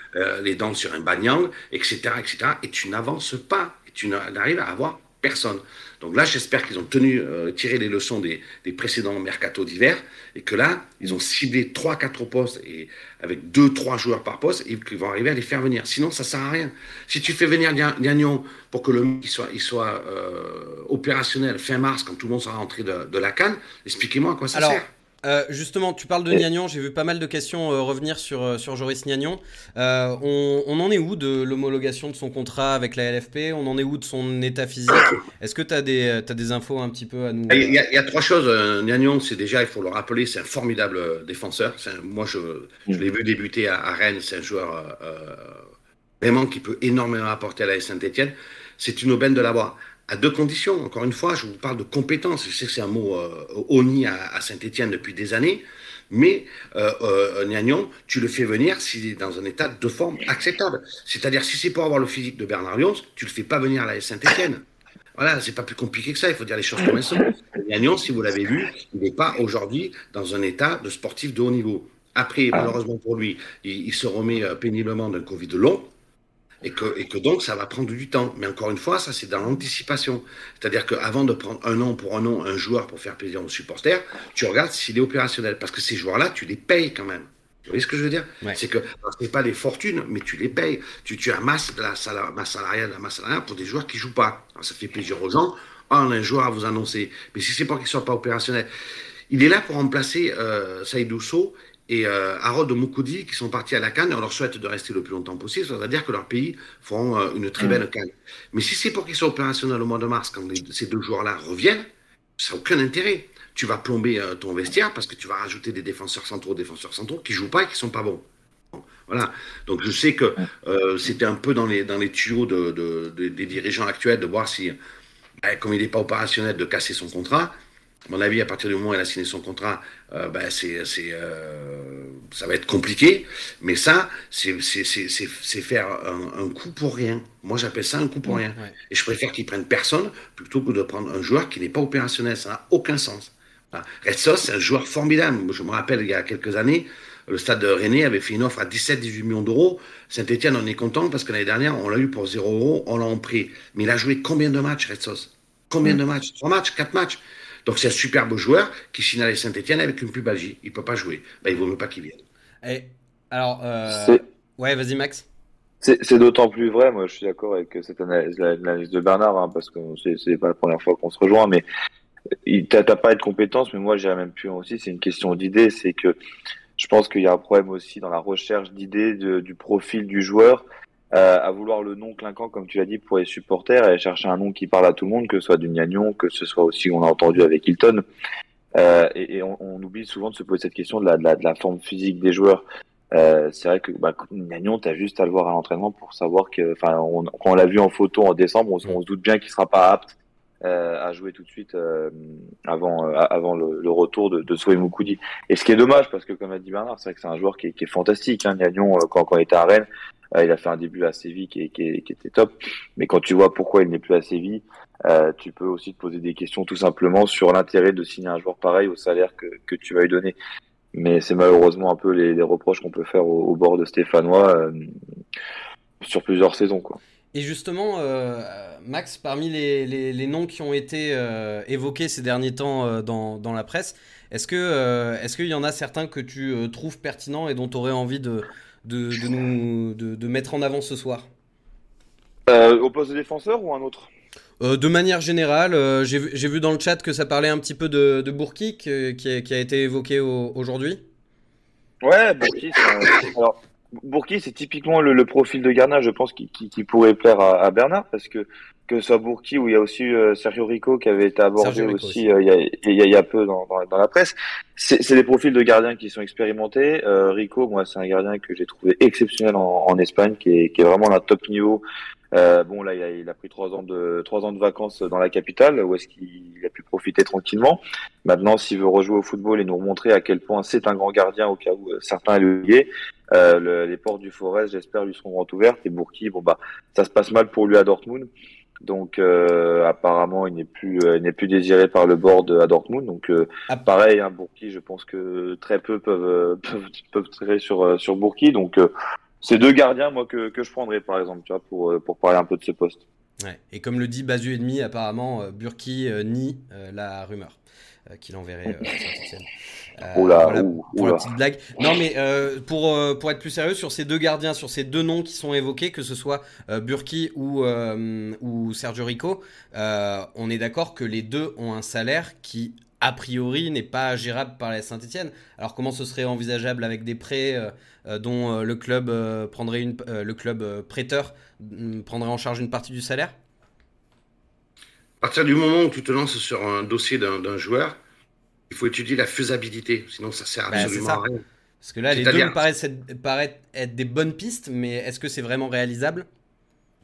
Speaker 4: les dents sur un bagnang, etc., etc., et tu n'avances pas. Et tu n'arrives à avoir personne. Donc là, j'espère qu'ils ont tenu, euh, tiré les leçons des, précédents mercato d'hiver et que là, ils ont ciblé 3-4 postes et avec 2-3 joueurs par poste et qu'ils vont arriver à les faire venir. Sinon, ça sert à rien. Si tu fais venir Gagnon pour que le il soit, il soit euh, opérationnel fin mars quand tout le monde sera rentré de, la canne, expliquez-moi à quoi ça sert.
Speaker 2: Euh, justement, tu parles de Niagnon, j'ai vu pas mal de questions euh, revenir sur, euh, sur Joris Niagnon. On, en est où de l'homologation de son contrat avec la LFP On en est où de son état physique? Est-ce que tu as, des, as des infos un petit peu à nous
Speaker 4: Il y a, trois choses. Niagnon, c'est déjà, il faut le rappeler, c'est un formidable défenseur. moi, je, je l'ai vu débuter à, Rennes, c'est un joueur vraiment qui peut énormément apporter à la Saint-Etienne. C'est une aubaine de l'avoir. À deux conditions. Encore une fois, je vous parle de compétences. Je sais que c'est un mot euh, honni à, Saint-Etienne depuis des années, mais euh, euh, Niagnon, tu le fais venir s'il est dans un état de forme acceptable. C'est-à-dire, si c'est pour avoir le physique de Bernard Lyons, tu le fais pas venir à la Saint-Etienne. Voilà, c'est pas plus compliqué que ça, il faut dire les choses comme elles sont. Niagnon, si vous l'avez vu, il n'est pas aujourd'hui dans un état de sportif de haut niveau. Après, malheureusement pour lui, il, il se remet euh, péniblement d'un Covid long, et que, et que donc ça va prendre du temps. Mais encore une fois, ça c'est dans l'anticipation. C'est-à-dire qu'avant de prendre un an pour un an un joueur pour faire plaisir aux supporters, tu regardes s'il est opérationnel. Parce que ces joueurs-là, tu les payes quand même. Vous voyez ce que je veux dire? C'est que ce n'est pas des fortunes, mais tu les payes. Tu, tu amasses la masse salariale, la masse salariale pour des joueurs qui jouent pas. ça fait plaisir aux gens. On a un joueur à vous annoncer. Mais si c'est pas qu'il soit pas opérationnel, il est là pour remplacer euh, Saïd et euh, Harold Moukoudi qui sont partis à la Cannes et on leur souhaite de rester le plus longtemps possible, ça veut dire que leur pays feront euh, une très belle Cannes. Mais si c'est pour qu'ils soient opérationnels au mois de mars, quand ces deux joueurs-là reviennent, ça n'a aucun intérêt. Tu vas plomber euh, ton vestiaire parce que tu vas rajouter des défenseurs centraux, défenseurs centraux qui jouent pas et qui sont pas bons. Voilà. Donc je sais que euh, c'était un peu dans les, dans les tuyaux de, de, des dirigeants actuels de voir si, ben, comme il n'est pas opérationnel, de casser son contrat à mon avis, à partir du moment où elle a signé son contrat, euh, ben c'est, euh, ça va être compliqué. Mais ça, c'est, faire un, coup pour rien. Moi, j'appelle ça un coup pour rien. Et je préfère qu'ils prennent personne plutôt que de prendre un joueur qui n'est pas opérationnel. Ça n'a aucun sens. Voilà. Red c'est un joueur formidable. Je me rappelle, il y a quelques années, le stade de René avait fait une offre à 17-18 millions d'euros. Saint-Etienne en est content parce que l'année dernière, on l'a eu pour 0 euros, on l'a en prix. Mais il a joué combien de matchs, Red Combien de matchs? Trois matchs? Quatre matchs? Donc c'est un super beau joueur qui signe à Saint-Etienne avec une pubalgie. Il ne peut pas jouer. Ben, il vaut mieux pas qu'il vienne.
Speaker 2: Et, alors, euh... ouais, vas-y Max.
Speaker 3: C'est d'autant plus vrai, moi je suis d'accord avec cette analyse, l'analyse de Bernard, hein, parce que c'est pas la première fois qu'on se rejoint, mais t'as pas de compétences, mais moi j'irais même plus aussi, c'est une question d'idée, c'est que je pense qu'il y a un problème aussi dans la recherche d'idées du profil du joueur. Euh, à vouloir le nom clinquant, comme tu l'as dit, pour les supporters, et chercher un nom qui parle à tout le monde, que ce soit du Gnagnon, que ce soit aussi, on a entendu avec Hilton. Euh, et, on, oublie souvent de se poser cette question de la, forme physique des joueurs. Euh, c'est vrai que bah, Gnagnon, tu as juste à le voir à l'entraînement pour savoir que, enfin, quand on l'a vu en photo en décembre, on, se doute bien qu'il sera pas apte à jouer tout de suite avant le, retour de, de Soé Moukoudi. Et ce qui est dommage, parce que comme a dit Bernard, c'est vrai que c'est un joueur qui est, fantastique. Hein, quand, quand il était à Rennes, il a fait un début à Séville qui, était top. Mais quand tu vois pourquoi il n'est plus à Séville, euh, tu peux aussi te poser des questions tout simplement sur l'intérêt de signer un joueur pareil au salaire que, tu vas lui donner. Mais c'est malheureusement un peu les, reproches qu'on peut faire au, bord de Stéphanois euh, sur plusieurs saisons. Quoi.
Speaker 2: Et justement, euh, Max, parmi les, noms qui ont été euh, évoqués ces derniers temps euh, dans, dans, la presse, est-ce que est-ce qu'il y en a certains que tu trouves pertinents et dont tu aurais envie de, de, de nous, de, de, mettre en avant ce soir
Speaker 3: euh, Au poste de défenseur ou un autre
Speaker 2: euh, de manière générale, euh, j'ai vu dans le chat que ça parlait un petit peu de, de Bourki qui, a, qui, a, été évoqué aujourd'hui.
Speaker 3: Ouais, Bourki, alors Bourki, c'est typiquement le, le, profil de gardien, je pense, qui, qui, qui pourrait plaire à, à, Bernard, parce que que ce soit Bourki ou il y a aussi euh, Sergio Rico qui avait été abordé aussi, euh, il, y a, il, y a, il, y a, peu dans, dans, dans la presse. C'est des profils de gardiens qui sont expérimentés. Euh, Rico, moi, c'est un gardien que j'ai trouvé exceptionnel en, en Espagne, qui est, qui est vraiment d'un top niveau. Euh, bon, là, il a, il a, pris trois ans de trois ans de vacances dans la capitale, où est-ce qu'il a pu profiter tranquillement. Maintenant, s'il veut rejouer au football et nous remontrer à quel point c'est un grand gardien, au cas où euh, certains l'oubliaient, euh, le, les portes du Forest, j'espère, lui seront grand ouvertes. Et Bourki, bon bah, ça se passe mal pour lui à Dortmund. Donc euh, apparemment, il n'est plus, euh, n'est plus désiré par le board à Dortmund. Donc euh, ah. pareil, hein, Bourki, je pense que très peu peuvent peuvent, peuvent tirer sur sur Bourki. Donc c'est deux gardiens, moi, que, que je prendrais, par exemple, tu vois, pour, pour parler un peu de ce poste.
Speaker 2: Ouais. Et comme le dit Basu et demi, apparemment, Burki nie la rumeur qu'il enverrait
Speaker 3: euh, Oula, voilà,
Speaker 2: pour la petite blague. Non, mais euh, pour, euh, pour être plus sérieux, sur ces deux gardiens, sur ces deux noms qui sont évoqués, que ce soit euh, Burki ou, euh, ou Sergio Rico, euh, on est d'accord que les deux ont un salaire qui, a priori, n'est pas gérable par la Saint-Etienne. Alors, comment ce serait envisageable avec des prêts dont le club prendrait une, le club prêteur mm, prendrait en charge une partie du salaire?
Speaker 4: À partir du moment où tu te lances sur un dossier d'un joueur, il faut étudier la faisabilité, sinon ça sert bah, absolument à rien.
Speaker 2: Parce que là, les deux me paraissent être, paraissent être, des bonnes pistes, mais est-ce que c'est vraiment réalisable?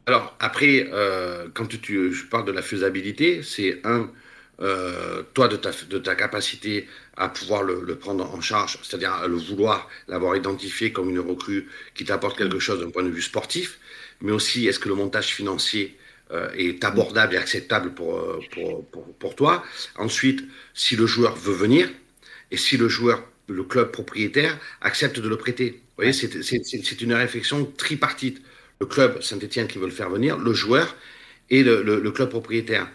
Speaker 4: Alors, après, euh, quand tu, je parle de la faisabilité, c'est un, euh, toi, de ta, de ta capacité à pouvoir le, le prendre en charge, c'est-à-dire le vouloir, l'avoir identifié comme une recrue qui t'apporte quelque chose d'un point de vue sportif, mais aussi est-ce que le montage financier est abordable et acceptable pour, euh, pour, pour, pour, toi. Ensuite, si le joueur veut venir et si le joueur, le club propriétaire, accepte de le prêter. Vous voyez, c'est une réflexion tripartite le club Saint-Etienne qui veut le faire venir, le joueur et le, le, le club propriétaire.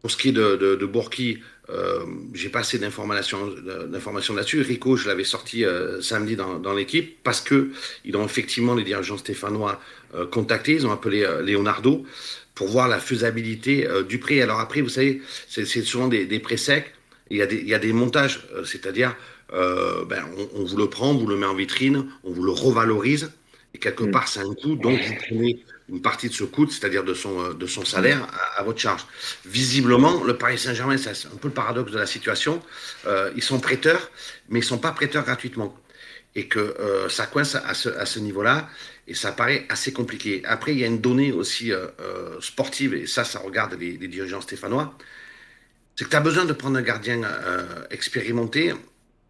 Speaker 4: Pour ce qui est de, de, de Bourki, euh, j'ai pas assez d'informations là-dessus. Rico, je l'avais sorti euh, samedi dans, dans l'équipe parce que ils ont effectivement les dirigeants stéphanois euh, contactés. Ils ont appelé euh, Leonardo pour voir la faisabilité euh, du prix. Alors après, vous savez, c'est souvent des, des prêts secs. Il y a des, il y a des montages, euh, c'est-à-dire, ben, on, on, vous le prend, on vous le met en vitrine, on vous le revalorise. Et quelque part, c'est un coût, donc vous prenez une partie de ce coût, c'est-à-dire de son, euh, de son salaire, à, à, votre charge. Visiblement, le Paris Saint-Germain, c'est un peu le paradoxe de la situation. Euh, ils sont prêteurs, mais ils ne sont pas prêteurs gratuitement. Et que euh, ça coince à ce, à ce niveau-là, et ça paraît assez compliqué. Après, il y a une donnée aussi euh, euh sportive, et ça, ça regarde les, les dirigeants stéphanois, c'est que tu as besoin de prendre un gardien euh, expérimenté.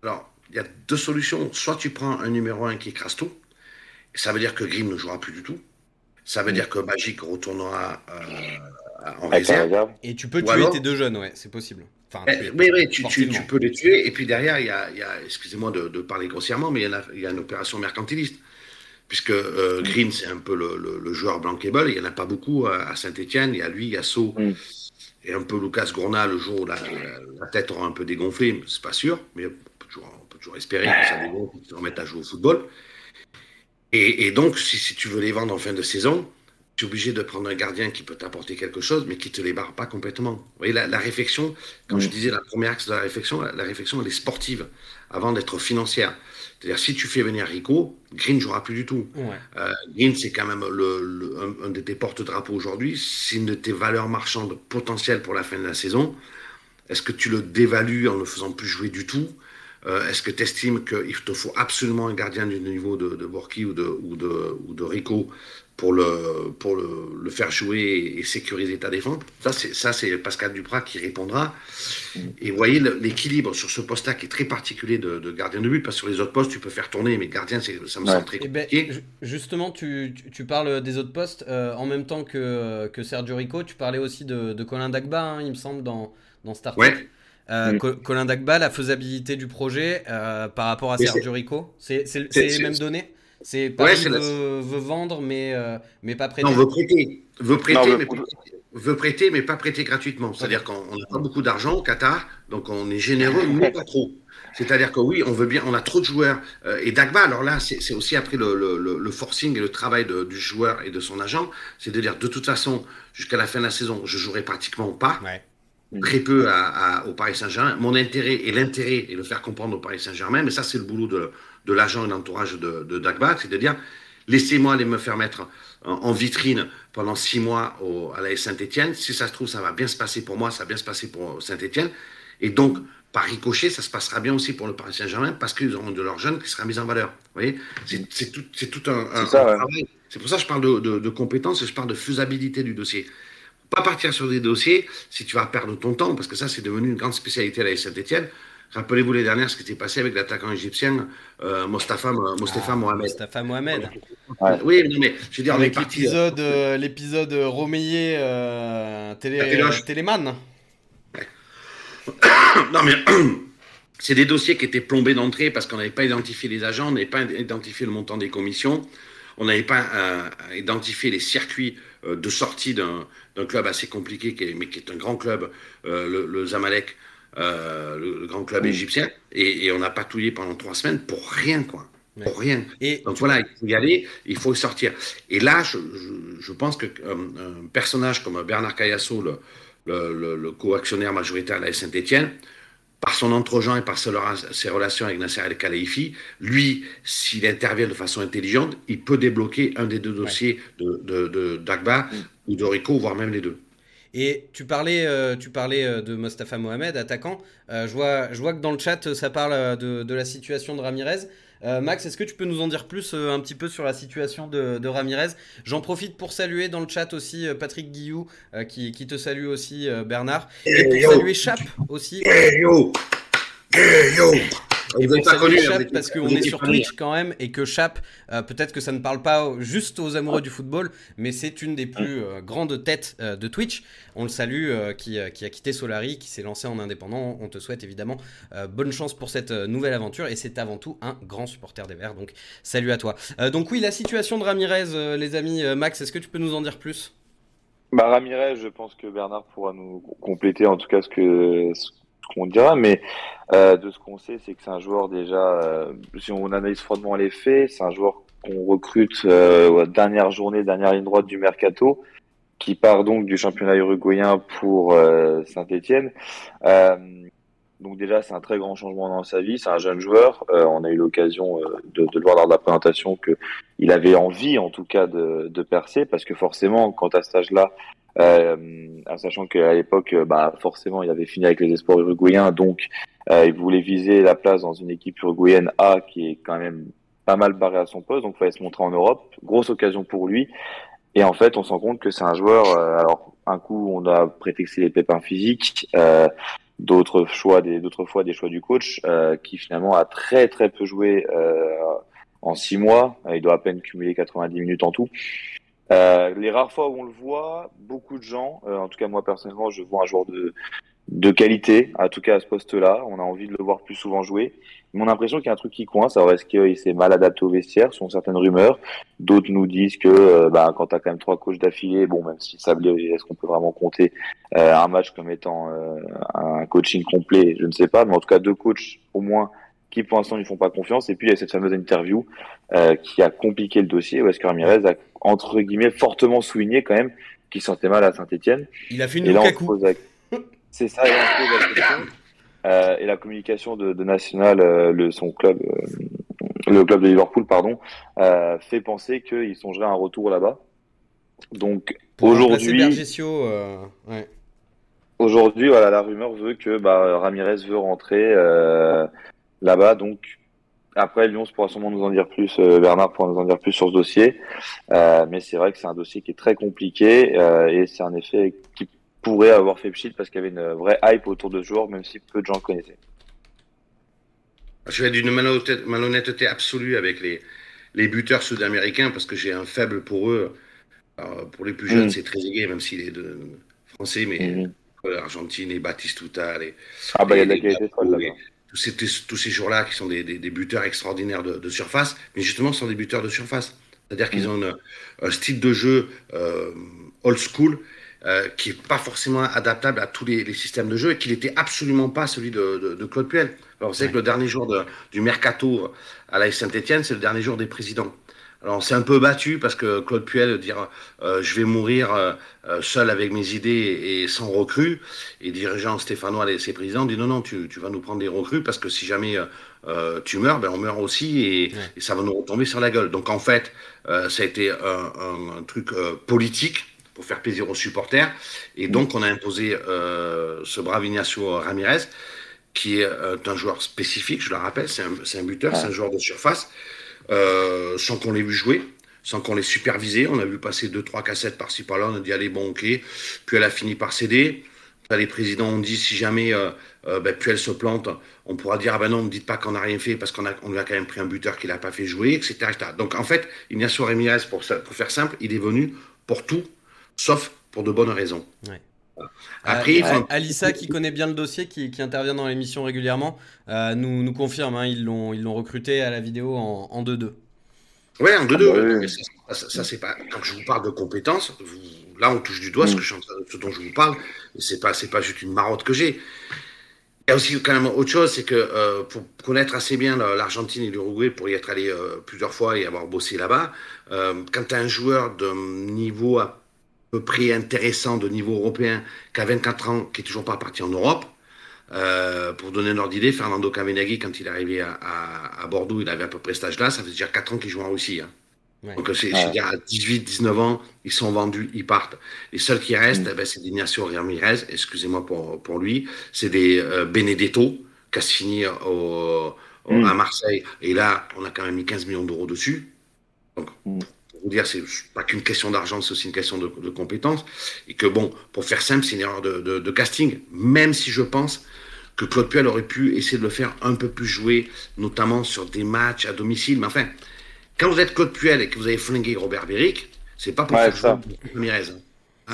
Speaker 4: Alors, il y a deux solutions. Soit tu prends un numéro un qui écrase tout, ça veut dire que Grimm ne jouera plus du tout. Ça veut mmh. dire que Magic retournera euh, en réserve.
Speaker 2: Et tu peux tuer alors, tes deux jeunes, ouais, c'est possible.
Speaker 4: Enfin, eh, oui, oui, tu, tu, tu, peux les tuer. Et puis derrière, il y a, excusez-moi de, de, parler grossièrement, mais il y, a, il y, a, une opération mercantiliste. Puisque euh, mmh. Green, c'est un peu le, le, le joueur bankable. Il n'y en a pas beaucoup à Saint-Etienne. Il y a lui, il y a Sceaux mmh. et un peu Lucas Gourna le jour où la, la, tête aura un peu dégonflé. C'est pas sûr, mais on peut toujours, on peut toujours espérer que ça dégonfle et qu'ils se remettent à jouer au football. Et, et donc, si, si, tu veux les vendre en fin de saison, tu es obligé de prendre un gardien qui peut t'apporter quelque chose, mais qui ne te les barre pas complètement. Vous voyez, la, la réflexion, comme je disais, la première axe de la réflexion, la, la réflexion, elle est sportive avant d'être financière. C'est-à-dire, si tu fais venir Rico, Green ne jouera plus du tout. Ouais. Euh, Green, c'est quand même le, le, un, un, de tes porte-drapeaux aujourd'hui. C'est une de tes valeurs marchandes potentielles pour la fin de la saison. Est-ce que tu le dévalues en ne le faisant plus jouer du tout? Euh, Est-ce que tu estimes qu'il te faut absolument un gardien du niveau de, de Borki ou de, ou, de, ou de Rico pour le, pour le, le faire jouer et sécuriser ta défense Ça, c'est, ça, c'est Pascal Duprat qui répondra. Et vous voyez l'équilibre sur ce poste-là qui est très particulier de, de, gardien de but, parce que sur les autres postes, tu peux faire tourner, mais gardien, ça me ouais. semble très compliqué.
Speaker 2: Ben, justement, tu, tu, parles des autres postes. Euh, en même temps que, que Sergio Rico, tu parlais aussi de, de Colin Dagba, hein, il me semble, dans, dans Star Trek. Ouais. Euh, mmh. Colin Dagba, la faisabilité du projet euh, par rapport à Sergio Rico, c'est les mêmes données? C'est Paris ouais, veut, veut, vendre, mais, euh, mais pas prêter.
Speaker 4: Non, veut prêter. Veut prêter, non, mais, veut... veut prêter, mais pas prêter gratuitement. C'est-à-dire qu'on n'a pas beaucoup d'argent au Qatar, donc on est généreux, mais pas trop. C'est-à-dire que oui, on veut bien, on a trop de joueurs. Euh, et Dagba, alors là, c'est aussi après le, le, le, forcing et le travail de, du joueur et de son agent, c'est de dire de toute façon, jusqu'à la fin de la saison, je jouerai pratiquement pas. Ouais très peu à, à, au Paris Saint-Germain. Mon intérêt et l'intérêt est de faire comprendre au Paris Saint-Germain, mais ça c'est le boulot de, de l'agent et l'entourage de, de Dagba, c'est de dire laissez-moi aller me faire mettre en, en, vitrine pendant six mois au, à la Saint-Etienne. Si ça se trouve, ça va bien se passer pour moi, ça va bien se passer pour Saint-Etienne. Et donc, par ricochet, ça se passera bien aussi pour le Paris Saint-Germain parce qu'ils auront de leurs jeunes qui sera mis en valeur. Vous voyez, c'est tout, tout un, un, ça, un ouais. travail. C'est pour ça que je parle de, de, de compétences et je parle de faisabilité du dossier pas partir sur des dossiers si tu vas perdre ton temps, parce que ça, c'est devenu une grande spécialité à la Saint-Etienne. Rappelez-vous les dernières, ce qui s'était passé avec l'attaquant égyptien euh, Mostafa, Mostafa ah, Mohamed.
Speaker 2: Mostafa Mohamed.
Speaker 4: Ouais. Oui, mais je veux dire,
Speaker 2: avec l'épisode, euh, l'épisode Romeyer euh, télé, Téléman.
Speaker 4: Ouais. non, mais c'est des dossiers qui étaient plombés d'entrée parce qu'on n'avait pas identifié les agents, on n'avait pas identifié le montant des commissions, on n'avait pas euh, identifié les circuits euh, de sortie d'un club assez compliqué, qui est, mais qui est un grand club, euh, le, le, Zamalek, euh, le, le, grand club égyptien, et, et, on a patouillé pendant trois semaines pour rien, quoi. Ouais. Pour rien. Et Donc voilà, il faut y aller, il faut y sortir. Et là, je, je, je pense que euh, un personnage comme Bernard Cayasso, le, le, le co-actionnaire majoritaire de la Saint-Etienne, par son entre-gens et par ses relations avec Nasser El Khelaifi, lui, s'il intervient de façon intelligente, il peut débloquer un des deux dossiers ouais. de, de, de Dagba mm. ou de Rico, voire même les deux.
Speaker 2: Et tu parlais, euh, tu parlais euh, de Mostafa Mohamed, attaquant. Euh, je, vois, je vois que dans le chat, ça parle de, de la situation de Ramirez. Max, est-ce que tu peux nous en dire plus un petit peu sur la situation de, Ramirez? J'en profite pour saluer dans le chat aussi Patrick Guillou, qui, te salue aussi Bernard, et pour saluer Chap aussi.
Speaker 4: yo yo
Speaker 2: et vous pas connu Chap parce qu'on est sur Twitch quand même et que Chap, euh, peut-être que ça ne parle pas juste aux amoureux du football, mais c'est une des plus euh, grandes têtes euh, de Twitch. On le salue, qui, qui, a quitté Solari, qui s'est lancé en indépendant. On te souhaite évidemment bonne chance pour cette nouvelle aventure et c'est avant tout un grand supporter des Verts. Donc salut à toi. donc oui, la situation de Ramirez, les amis, Max, est-ce que tu peux nous en dire plus?
Speaker 3: Bah, Ramirez, je pense que Bernard pourra nous compléter en tout cas ce que qu'on dira, mais euh, de ce qu'on sait, c'est que c'est un joueur déjà, euh, si on analyse froidement les faits, c'est un joueur qu'on recrute euh, dernière journée, dernière ligne droite du mercato, qui part donc du championnat uruguayen pour Saint-Étienne. donc déjà, c'est un très grand changement dans sa vie. C'est un jeune joueur. on a eu l'occasion de, le voir lors de la présentation que il avait envie, en tout cas, de, de percer, parce que forcément, quand à cet âge-là, en sachant qu'à l'époque, euh, bah, forcément, il avait fini avec les espoirs uruguayens, donc euh, il voulait viser la place dans une équipe uruguayenne A qui est quand même pas mal barré à son poste, donc il fallait se montrer en Europe. Grosse occasion pour lui. Et en fait, on se rend compte que c'est un joueur. alors, un coup, on a prétexté les pépins physiques, euh, d'autres choix, d'autres fois des choix du coach, euh, qui finalement a très très peu joué en six mois. Il doit à peine cumuler 90 minutes en tout. Euh, les rares fois où on le voit, beaucoup de gens, euh, en tout cas moi personnellement, je vois un joueur de, de qualité, en tout cas à ce poste-là. On a envie de le voir plus souvent jouer. Mon impression qu'il y a un truc qui coince. Alors est-ce qu'il s'est mal adapté au vestiaire? Sont certaines rumeurs. D'autres nous disent que euh, bah, quand tu as quand même trois coachs d'affilée, bon, même si Sablé, est-ce qu'on peut vraiment compter un match comme étant un coaching complet? Je ne sais pas. Mais en tout cas, deux coachs au moins qui pour l'instant ne font pas confiance. Et puis il y a cette fameuse interview euh, qui a compliqué le dossier où est-ce que Ramirez a entre guillemets fortement souligné quand même qu'il sentait mal à Saint-Etienne.
Speaker 2: Il a fait une Lukaku.
Speaker 3: C'est ça, et la question. Euh, et la communication de, de National, euh, le, son club, le club de Liverpool, pardon, fait penser qu'il songerait un retour là-bas. Donc aujourd'hui,
Speaker 2: ouais.
Speaker 3: aujourd'hui, voilà, la rumeur veut que bah, Ramirez veut rentrer là-bas. Donc après, Lyon pourra sûrement nous en dire plus, euh, Bernard pourra nous en dire plus sur ce dossier. Euh, mais c'est vrai que c'est un dossier qui est très compliqué euh, et c'est un effet qui pourrait avoir fait pchit parce qu'il y avait une vraie hype autour de ce joueur, même si peu de gens le connaissaient.
Speaker 4: Je vais d'une malhonnêteté absolue avec les, les buteurs sud-américains parce que j'ai un faible pour eux. pour les plus jeunes, mm. c'est très égay, même s'il est de, français, mais mm. l'Argentine et Batistuta. Les,
Speaker 3: ah, bah, il y a de la qualité là-bas
Speaker 4: tous ces, tous ces jours-là qui sont des, des, buteurs extraordinaires de, de, surface, mais justement, ce sont des buteurs de surface. C'est-à-dire qu'ils mm. ont un style de jeu euh, old school euh, qui n'est pas forcément adaptable à tous les, les systèmes de jeu et qui n'était absolument pas celui de, de, de Claude Puel. Alors, vous savez que le dernier jour du mercato à la Saint-Etienne, c'est le dernier jour des présidents. Alors on s'est un peu battu parce que Claude Puel dire euh, je vais mourir euh, euh, seul avec mes idées et, sans recrues. Et dirigeant stéphanois et ses présidents dit non non tu, tu, vas nous prendre des recrues parce que si jamais tu meurs ben on meurt aussi et, ça va nous retomber sur la gueule. Donc en fait ça a été un, un, truc politique pour faire plaisir aux supporters. Et donc on a imposé ce brave Ignacio Ramirez qui est un joueur spécifique je le rappelle c'est un, un, buteur c'est un joueur de surface euh, sans qu'on l'ait vu jouer, sans qu'on l'ait supervisé. On a vu passer deux, trois cassettes par-ci par-là, on a dit allez, bon, ok. Puis elle a fini par céder. les présidents ont dit si jamais euh, euh, ben, puis elle se plante, on pourra dire ah ben non, ne dites pas qu'on n'a rien fait parce qu'on on lui a quand même pris un buteur qu'il n'a pas fait jouer, etc., Donc en fait, Ignacio Ramirez, pour, pour faire simple, il est venu pour tout, sauf pour de bonnes raisons.
Speaker 2: Après, Alissa, qui connaît bien le dossier, qui, intervient dans l'émission régulièrement, euh, nous, nous confirme, hein, ils l'ont recruté à la vidéo en 2-2.
Speaker 4: Oui, en 2-2. Ah, ça, c'est pas. Quand je vous parle de compétences, là, on touche du doigt ce, mm. que je, ce dont je vous parle. C'est pas, c'est pas juste une marotte que j'ai. Il y a aussi quand même autre chose, c'est que euh, pour connaître assez bien l'Argentine et l'Uruguay, pour y être allé euh, plusieurs fois et avoir bossé là-bas, quand tu as un joueur de niveau à peu près intéressant de niveau européen qu'à 24 ans, qui est toujours pas parti en Europe. Euh, pour donner un ordre d'idée, Fernando Camenaghi, quand il est arrivé à, à, Bordeaux, il avait à peu près cet âge-là, ça fait déjà 4 ans qu'il joue en Russie. Hein. Donc, c'est, dire à 18, 19 ans, ils sont vendus, ils partent. Les seuls qui restent, mm. eh ben, c'est des Ignacio Ramirez, excusez-moi pour, pour lui, c'est des euh, Benedetto, qui a signé au, mm. à Marseille. Et là, on a quand même mis 15 millions d'euros dessus. Donc, mm. Vous dire, c'est pas qu'une question d'argent, c'est aussi une question de, de compétences. Et que bon, pour faire simple, c'est une erreur de, de, de, casting. Même si je pense que Claude Puel aurait pu essayer de le faire un peu plus jouer, notamment sur des matchs à domicile. Mais enfin, quand vous êtes Claude Puel et que vous avez flingué Robert Beric, c'est pas pour faire jouer Ramirez.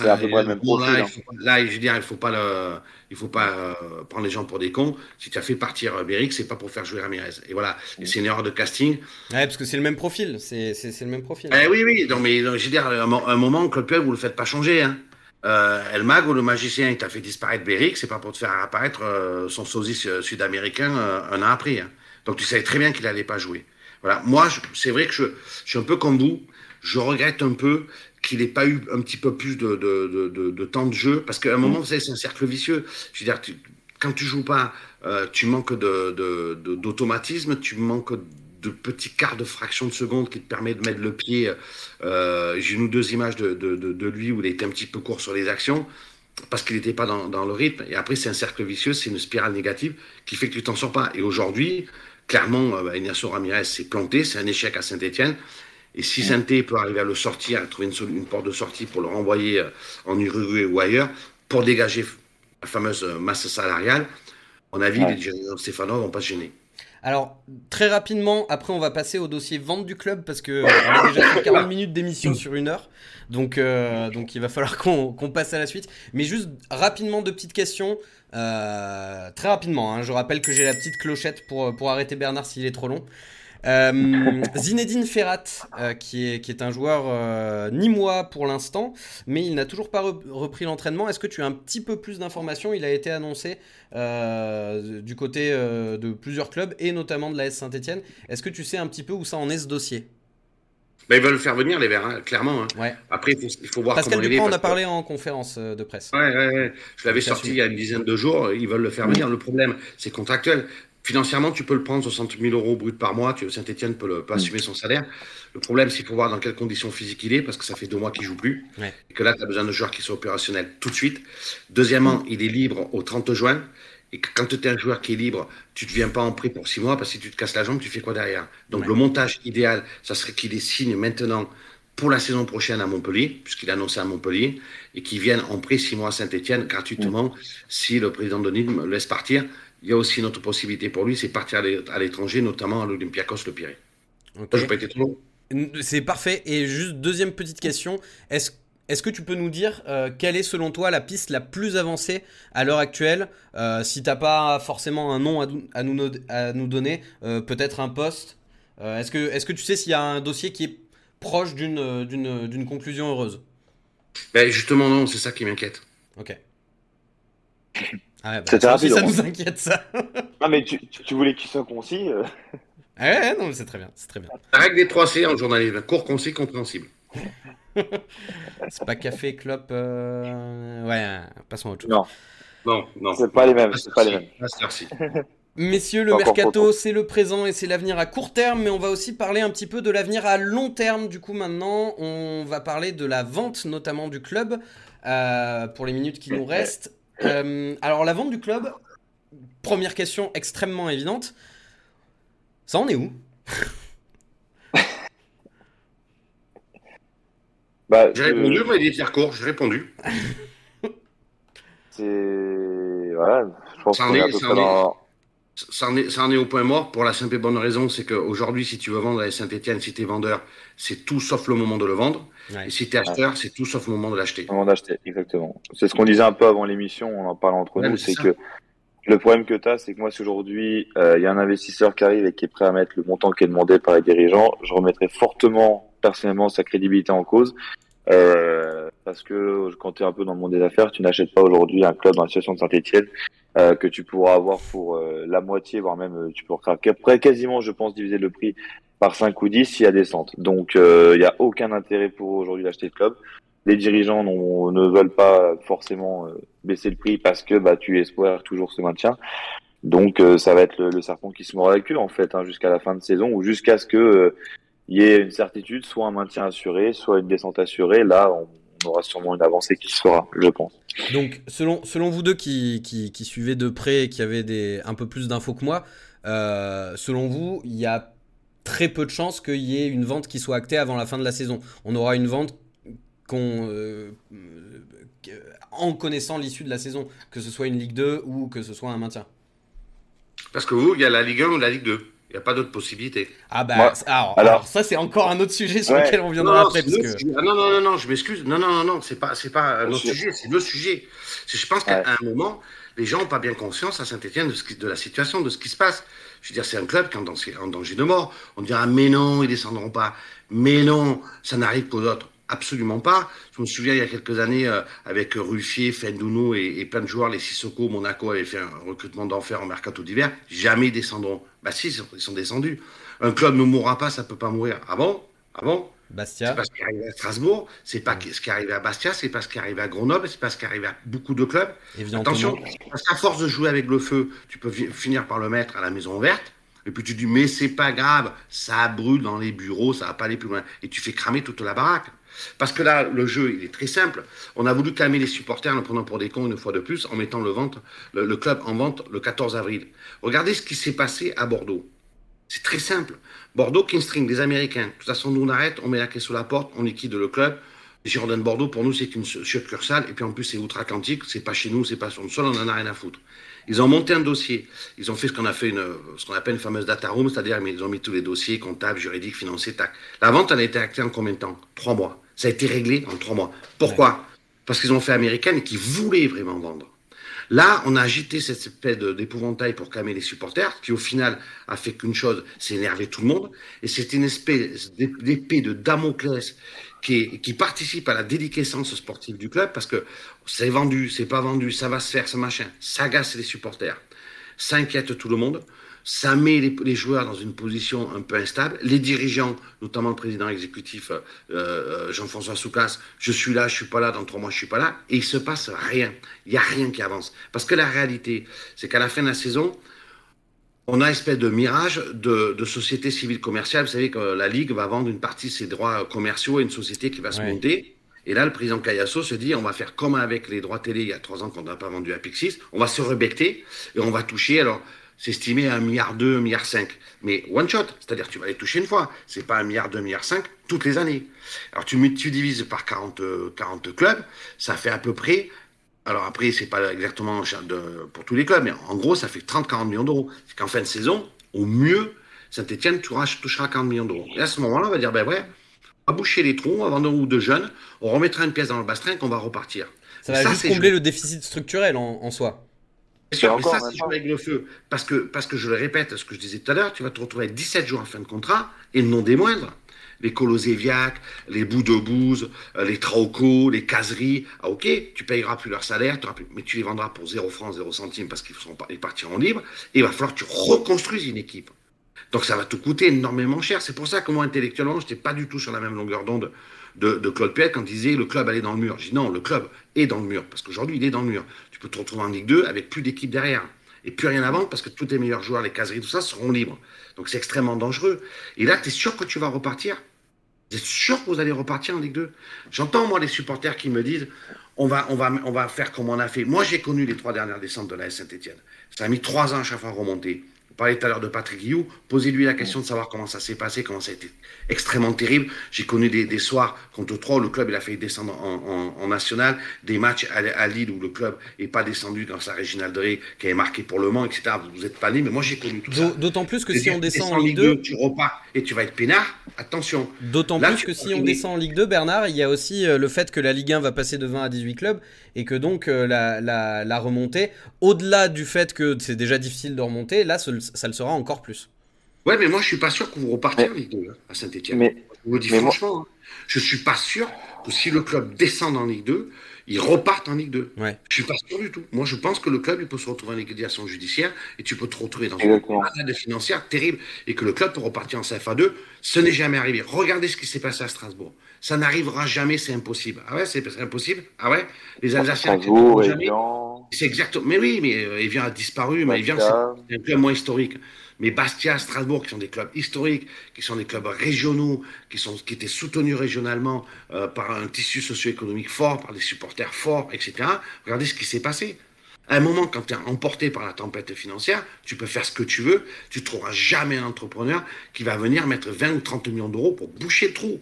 Speaker 3: C'est à peu près le même profil.
Speaker 4: Là, hein. là, je veux dire, il faut pas le, il faut pas euh, prendre les gens pour des cons. Si tu as fait partir euh, Beric, c'est pas pour faire jouer Ramirez. Et voilà, et c'est une erreur de casting.
Speaker 2: Ouais, parce que c'est le même profil. C'est, c'est, le même profil.
Speaker 4: Eh oui, oui. Non, mais je veux dire, à un moment, Claude Puel, vous le faites pas changer. Hein. Euh, El Mag ou le magicien qui t'a fait disparaître Beric, c'est pas pour te faire apparaître euh, son sosie sud-américain un an après. Hein. Donc tu savais très bien qu'il allait pas jouer. Voilà. Moi, c'est vrai que je, je suis un peu comme vous. Je regrette un peu qu'il n'ait pas eu un petit peu plus de, de, de, de temps de jeu. Parce qu'à un moment, vous savez, c'est un cercle vicieux. Je veux dire, tu, quand tu joues pas, euh, tu manques d'automatisme, tu manques de petits quarts de fraction de seconde qui te permet de mettre le pied. Euh, J'ai une ou deux images de, de, de, lui où il était un petit peu court sur les actions parce qu'il n'était pas dans, dans, le rythme. Et après, c'est un cercle vicieux, c'est une spirale négative qui fait que tu t'en sors pas. Et aujourd'hui, clairement, euh, Ignacio Ramirez s'est planté, c'est un échec à Saint-Etienne. Et si Sainté peut arriver à le sortir, à trouver une, une, porte de sortie pour le renvoyer euh, en Uruguay ou ailleurs, pour dégager la fameuse euh, masse salariale, à mon avis, ouais. les dirigeants stéphanois vont pas se gêner.
Speaker 2: Alors, très rapidement, après, on va passer au dossier vente du club parce que on a déjà fait 40 minutes d'émission sur une heure. Donc, euh, donc il va falloir qu'on qu passe à la suite. Mais juste rapidement, deux petites questions. Euh, très rapidement, hein, je rappelle que j'ai la petite clochette pour, pour arrêter Bernard s'il est trop long. Euh, Zinedine Ferrat, euh, qui, est, qui est un joueur euh, nîmois pour l'instant, mais il n'a toujours pas re repris l'entraînement. Est-ce que tu as un petit peu plus d'informations? Il a été annoncé euh, du côté de plusieurs clubs et notamment de la S Saint-Etienne. Est-ce que tu sais un petit peu où ça en est ce dossier?
Speaker 4: Ben, ils veulent le faire venir, les Verts, hein, clairement. Hein.
Speaker 2: Ouais.
Speaker 4: Après, il faut, il faut voir
Speaker 2: Pascal
Speaker 4: comment
Speaker 2: Dupont,
Speaker 4: il est.
Speaker 2: on a parlé en conférence de presse.
Speaker 4: Ouais, ouais. Je l'avais sorti il y a une dizaine de jours. Ils veulent le faire venir. Le problème, c'est contractuel. Financièrement, tu peux le prendre 60 000 euros brut par mois. Saint-Etienne peut, le, peut assumer son salaire. Le problème, c'est qu'il faut voir dans quelles conditions physiques il est, parce que ça fait deux mois qu'il joue plus.
Speaker 2: Ouais.
Speaker 4: Et que là, tu as besoin de joueurs qui sont opérationnels tout de suite. Deuxièmement, il est libre au 30 juin. Et que quand tu es un joueur qui est libre, tu ne viens pas en prix pour six mois, parce que si tu te casses la jambe, tu fais quoi derrière? Donc
Speaker 2: Ouais.
Speaker 4: le montage idéal, ça serait qu'il les signe maintenant pour la saison prochaine à Montpellier, puisqu'il a annoncé à Montpellier, et qu'il vienne en prêt six mois à Saint-Etienne gratuitement si le président de Nîmes le laisse partir. Il y a aussi une autre possibilité pour lui, c'est partir à l'é- à l'étranger, notamment à l'Olympiakos Le Pirée.
Speaker 2: Ok.
Speaker 4: Moi, j'ai pas été trop long.
Speaker 2: C'est parfait. Et juste deuxième petite question. Est-ce est-ce que tu peux nous dire euh, quelle est selon toi la piste la plus avancée à l'heure actuelle? Euh, Si t'as pas forcément un nom à, nous, no- à nous donner, euh, peut-être un poste. Euh, est-ce que, est que tu sais s'il y a un dossier qui est proche d'une conclusion heureuse?
Speaker 4: Ben, justement, non, c'est ça qui m'inquiète.
Speaker 2: Ok. Ah ouais, bah,
Speaker 3: C'était
Speaker 2: ça
Speaker 3: rapide,
Speaker 2: nous inquiète ça.
Speaker 3: Ah, mais tu, tu voulais qu'il soit concis euh.
Speaker 2: Ah ouais, non, mais c'est très bien, c'est très bien.
Speaker 4: La règle des 3 C en journalisme, court, concis, compréhensible.
Speaker 2: C'est pas café, clope. euh, Ouais, passons à autre chose.
Speaker 3: Non,
Speaker 4: Non, non.
Speaker 3: c'est pas les mêmes. C'est pas les mêmes.
Speaker 4: Merci.
Speaker 2: Messieurs, le mercato, c'est le présent et c'est l'avenir à court terme, mais on va aussi parler un petit peu de l'avenir à long terme. Du coup, maintenant, on va parler de la vente, notamment du club, euh, pour les minutes qui nous restent. Euh, alors, la vente du club, première question extrêmement évidente. Ça en est où?
Speaker 3: Bah,
Speaker 4: J'ai répondu, mais il est court, j'ai répondu.
Speaker 3: c'est voilà. Je pense qu'on est
Speaker 4: est-
Speaker 3: dans.
Speaker 4: Est, ça en est au point mort pour la simple et bonne raison, c'est qu'aujourd'hui, si tu veux vendre à Saint-Etienne, si tu es vendeur, c'est tout sauf le moment de le vendre.
Speaker 2: Ouais.
Speaker 4: Et si tu es acheteur, c'est tout sauf le moment de l'acheter.
Speaker 3: Moment d'acheter, exactement. C'est ce qu'on disait un peu avant l'émission, on en parle entre
Speaker 4: Ouais,
Speaker 3: nous,
Speaker 4: c'est
Speaker 3: que le problème que tu as, c'est que moi, si aujourd'hui, euh, il y a un investisseur qui arrive et qui est prêt à mettre le montant qui est demandé par les dirigeants, je remettrai fortement, personnellement, sa crédibilité en cause. Euh, parce que quand tu es un peu dans le monde des affaires, tu n'achètes pas aujourd'hui un club dans la situation de Saint-Etienne euh, que tu pourras avoir pour euh, la moitié, voire même euh, tu pourras après quasiment, je pense, diviser le prix par 5 ou 10 s'il y a descente. Donc euh, il n'y a aucun intérêt pour aujourd'hui d'acheter le club. Les dirigeants ne veulent pas forcément euh, baisser le prix parce que bah, tu espères toujours ce maintien. Donc euh, ça va être le, serpent qui se mord la queue en fait hein, jusqu'à la fin de saison ou jusqu'à ce que il y ait une certitude, soit un maintien assuré, soit une descente assurée. Là, on, aura sûrement une avancée qui se fera, je pense.
Speaker 2: Donc, selon, selon vous deux qui, qui, qui suivez de près et qui avez des, un peu plus d'infos que moi, selon vous, il y a très peu de chances qu'il y ait une vente qui soit actée avant la fin de la saison. On aura une vente qu'on en connaissant l'issue de la saison, que ce soit une Ligue 2 ou que ce soit un maintien
Speaker 4: Parce que vous, il y a la Ligue 1 ou la Ligue 2. Il n'y a pas d'autre possibilité.
Speaker 2: Ah bah, alors, ça c'est encore un autre sujet sur lequel on viendra après.
Speaker 4: Ah non, non, non, non, je m'excuse. Non, non, non, non, c'est pas, c'est pas un autre sujet, c'est le sujet. Je pense qu'à un moment, les gens n'ont pas bien conscience à Saint-Etienne de, de, la situation, de ce qui se passe. Je veux dire, c'est un club qui est en danger de mort. On dira, mais non, ils descendront pas. Mais non, ça n'arrive qu'aux autres. Absolument pas. Je me souviens il y a quelques années euh, avec Ruffier, Fendounou et, plein de joueurs, les Sissoko, Monaco avaient fait un recrutement d'enfer en mercato d'hiver. Jamais ils descendront. Bah si, ils sont descendus. Un club ne mourra pas, ça peut pas mourir. Ah bon? Ah bon?
Speaker 2: Bastia.
Speaker 4: C'est pas ce qui arrive à Strasbourg, c'est pas ce qui arrive à Bastia, c'est pas ce qui arrive à Grenoble, c'est pas ce qui arrive à beaucoup de clubs. Attention, parce qu'à force de jouer avec le feu, tu peux finir par le mettre à la maison verte. Et puis tu dis, mais c'est pas grave, ça brûle dans les bureaux, ça va pas aller plus loin. Et tu fais cramer toute la baraque. Parce que là, le jeu, il est très simple. On a voulu calmer les supporters en le prenant pour des cons une fois de plus, en mettant le, vente, le, club en vente le 14 avril. Regardez ce qui s'est passé à Bordeaux. C'est très simple. Bordeaux, Kingstring, des Américains. De toute façon, nous, on arrête, on met la clé sous la porte, on liquide le club. De Bordeaux, pour nous, c'est une succursale. Et puis en plus, c'est outre-Atlantique. C'est pas chez nous, c'est pas sur le sol, on en a rien à foutre. Ils ont monté un dossier. Ils ont fait ce qu'on a fait une, ce qu'on appelle une fameuse data room, c'est-à-dire ils ont mis tous les dossiers comptables, juridiques, financiers, tac. La vente, elle a été actée en combien de temps? Trois mois. Ça a été réglé en trois mois. Pourquoi? Parce qu'ils ont fait américaine et qu'ils voulaient vraiment vendre. Là, on a agité cette espèce d'épouvantail pour calmer les supporters, qui au final a fait qu'une chose, c'est énerver tout le monde. Et c'est une espèce d'épée de Damoclès qui, participe à la déliquescence sportive du club, parce que c'est vendu, c'est pas vendu, ça va se faire, ce machin. Ça agace les supporters. Ça inquiète tout le monde ça met les, joueurs dans une position un peu instable. Les dirigeants, notamment le président exécutif euh, euh, Jean-François Soucas, je suis là, je suis pas là, dans trois mois je suis pas là, et il se passe rien. Il y a rien qui avance. Parce que la réalité, c'est qu'à la fin de la saison, on a une espèce de mirage de, de société civile commerciale. Vous savez que la Ligue va vendre une partie de ses droits commerciaux à une société qui va se monter. Et là, le président Cayasso se dit, on va faire comme avec les droits télé il y a trois ans qu'on n'a pas vendu à Pixis, on va se rebecter et on va toucher. Alors, c'est estimé à un milliard 2, un milliard 5. Mais one shot, c'est-à-dire tu vas les toucher une fois. C'est pas un milliard 2, un milliard 5 toutes les années. Alors tu, tu divises par 40, 40 clubs, ça fait à peu près. Alors après, c'est pas exactement pour tous les clubs, mais en gros, ça fait 30-40 millions d'euros. C'est qu'en fin de saison, au mieux, Saint-Etienne touchera 40 millions d'euros. Et à ce moment-là, on va dire, ben ouais, on va boucher les trous, on va vendre un ou deux jeunes, on remettra une pièce dans le bastrin qu'on va repartir.
Speaker 2: Ça va juste combler le déficit structurel en soi.
Speaker 4: Sûr, mais ça, c'est jouer avec le feu. Parce que, parce que je le répète, ce que je disais tout à l'heure, tu vas te retrouver avec 17 jours en fin de contrat, et non des moindres. Les Colosséviac, les bouts de bouse, euh, les Trauco, les caseries. Ah, ok, tu payeras plus leur salaire, mais tu les vendras pour 0 francs, 0 centimes parce qu'ils partiront libres. Et il va falloir que tu reconstruises une équipe. Donc ça va te coûter énormément cher. C'est pour ça que moi, intellectuellement, je n'étais pas du tout sur la même longueur d'onde de, Claude Piet quand il disait le club allait dans le mur. Je dis non, le club est dans le mur, parce qu'aujourd'hui, il est dans le mur. Tu peux te retrouver en Ligue 2 avec plus d'équipe derrière. Et plus rien à vendre parce que tous tes meilleurs joueurs, les caseries, tout ça, seront libres. Donc c'est extrêmement dangereux. Et là, tu es sûr que tu vas repartir? Vous êtes sûr que vous allez repartir en Ligue 2 J'entends, moi, les supporters qui me disent on va, on, va, on va faire comme on a fait. Moi, j'ai connu les trois dernières descentes de la Saint-Etienne. Ça a mis trois ans à chaque fois à remonter parlait tout à l'heure de Patrick Guillou. Posez-lui la question de savoir comment ça s'est passé, comment ça a été extrêmement terrible. J'ai connu des, soirs contre trois où le club il a fait descendre en, national, des matchs à, Lille où le club n'est pas descendu dans sa Réginald Ré qui avait marqué pour le Mans, etc. Vous n'êtes pas né, mais moi j'ai connu tout ça.
Speaker 2: D'autant plus que si on descend en Ligue 2,
Speaker 4: tu repars et tu vas être peinard. Attention.
Speaker 2: D'autant plus que si on descend en Ligue 2, Bernard, il y a aussi euh, le fait que la Ligue 1 va passer de 20 à 18 clubs et que donc euh, la, remontée, au-delà du fait que c'est déjà difficile de remonter, là ça, le sera encore plus.
Speaker 4: Ouais, mais moi je suis pas sûr que vous repartiez en Ligue 2 hein, à Saint-Etienne. Mais... Je vous dis franchement, hein. je suis pas sûr que si le club descend en Ligue 2, ils repartent en Ligue 2. Ouais. Je suis pas sûr du tout. Moi, je pense que le club, il peut se retrouver en liquidation judiciaire et tu peux te retrouver dans une de financière terrible et que le club peut repartir en CFA 2. Ce n'est jamais arrivé. Regardez ce qui s'est passé à Strasbourg. Ça n'arrivera jamais, c'est impossible. Ah ouais, c'est impossible? Ah ouais? Les Alsaciens jamais. C'est exactement. Mais oui, mais euh, Evian a disparu, mais Evian, c'est un club moins historique. Mais Bastia, Strasbourg, qui sont des clubs historiques, qui sont des clubs régionaux, qui, sont, qui étaient soutenus régionalement euh, par un tissu socio-économique fort, par des supporters forts, etc. Regardez ce qui s'est passé. À un moment, quand tu es emporté par la tempête financière, tu peux faire ce que tu veux, tu ne trouveras jamais un entrepreneur qui va venir mettre 20 ou 30 millions d'euros pour boucher le trou,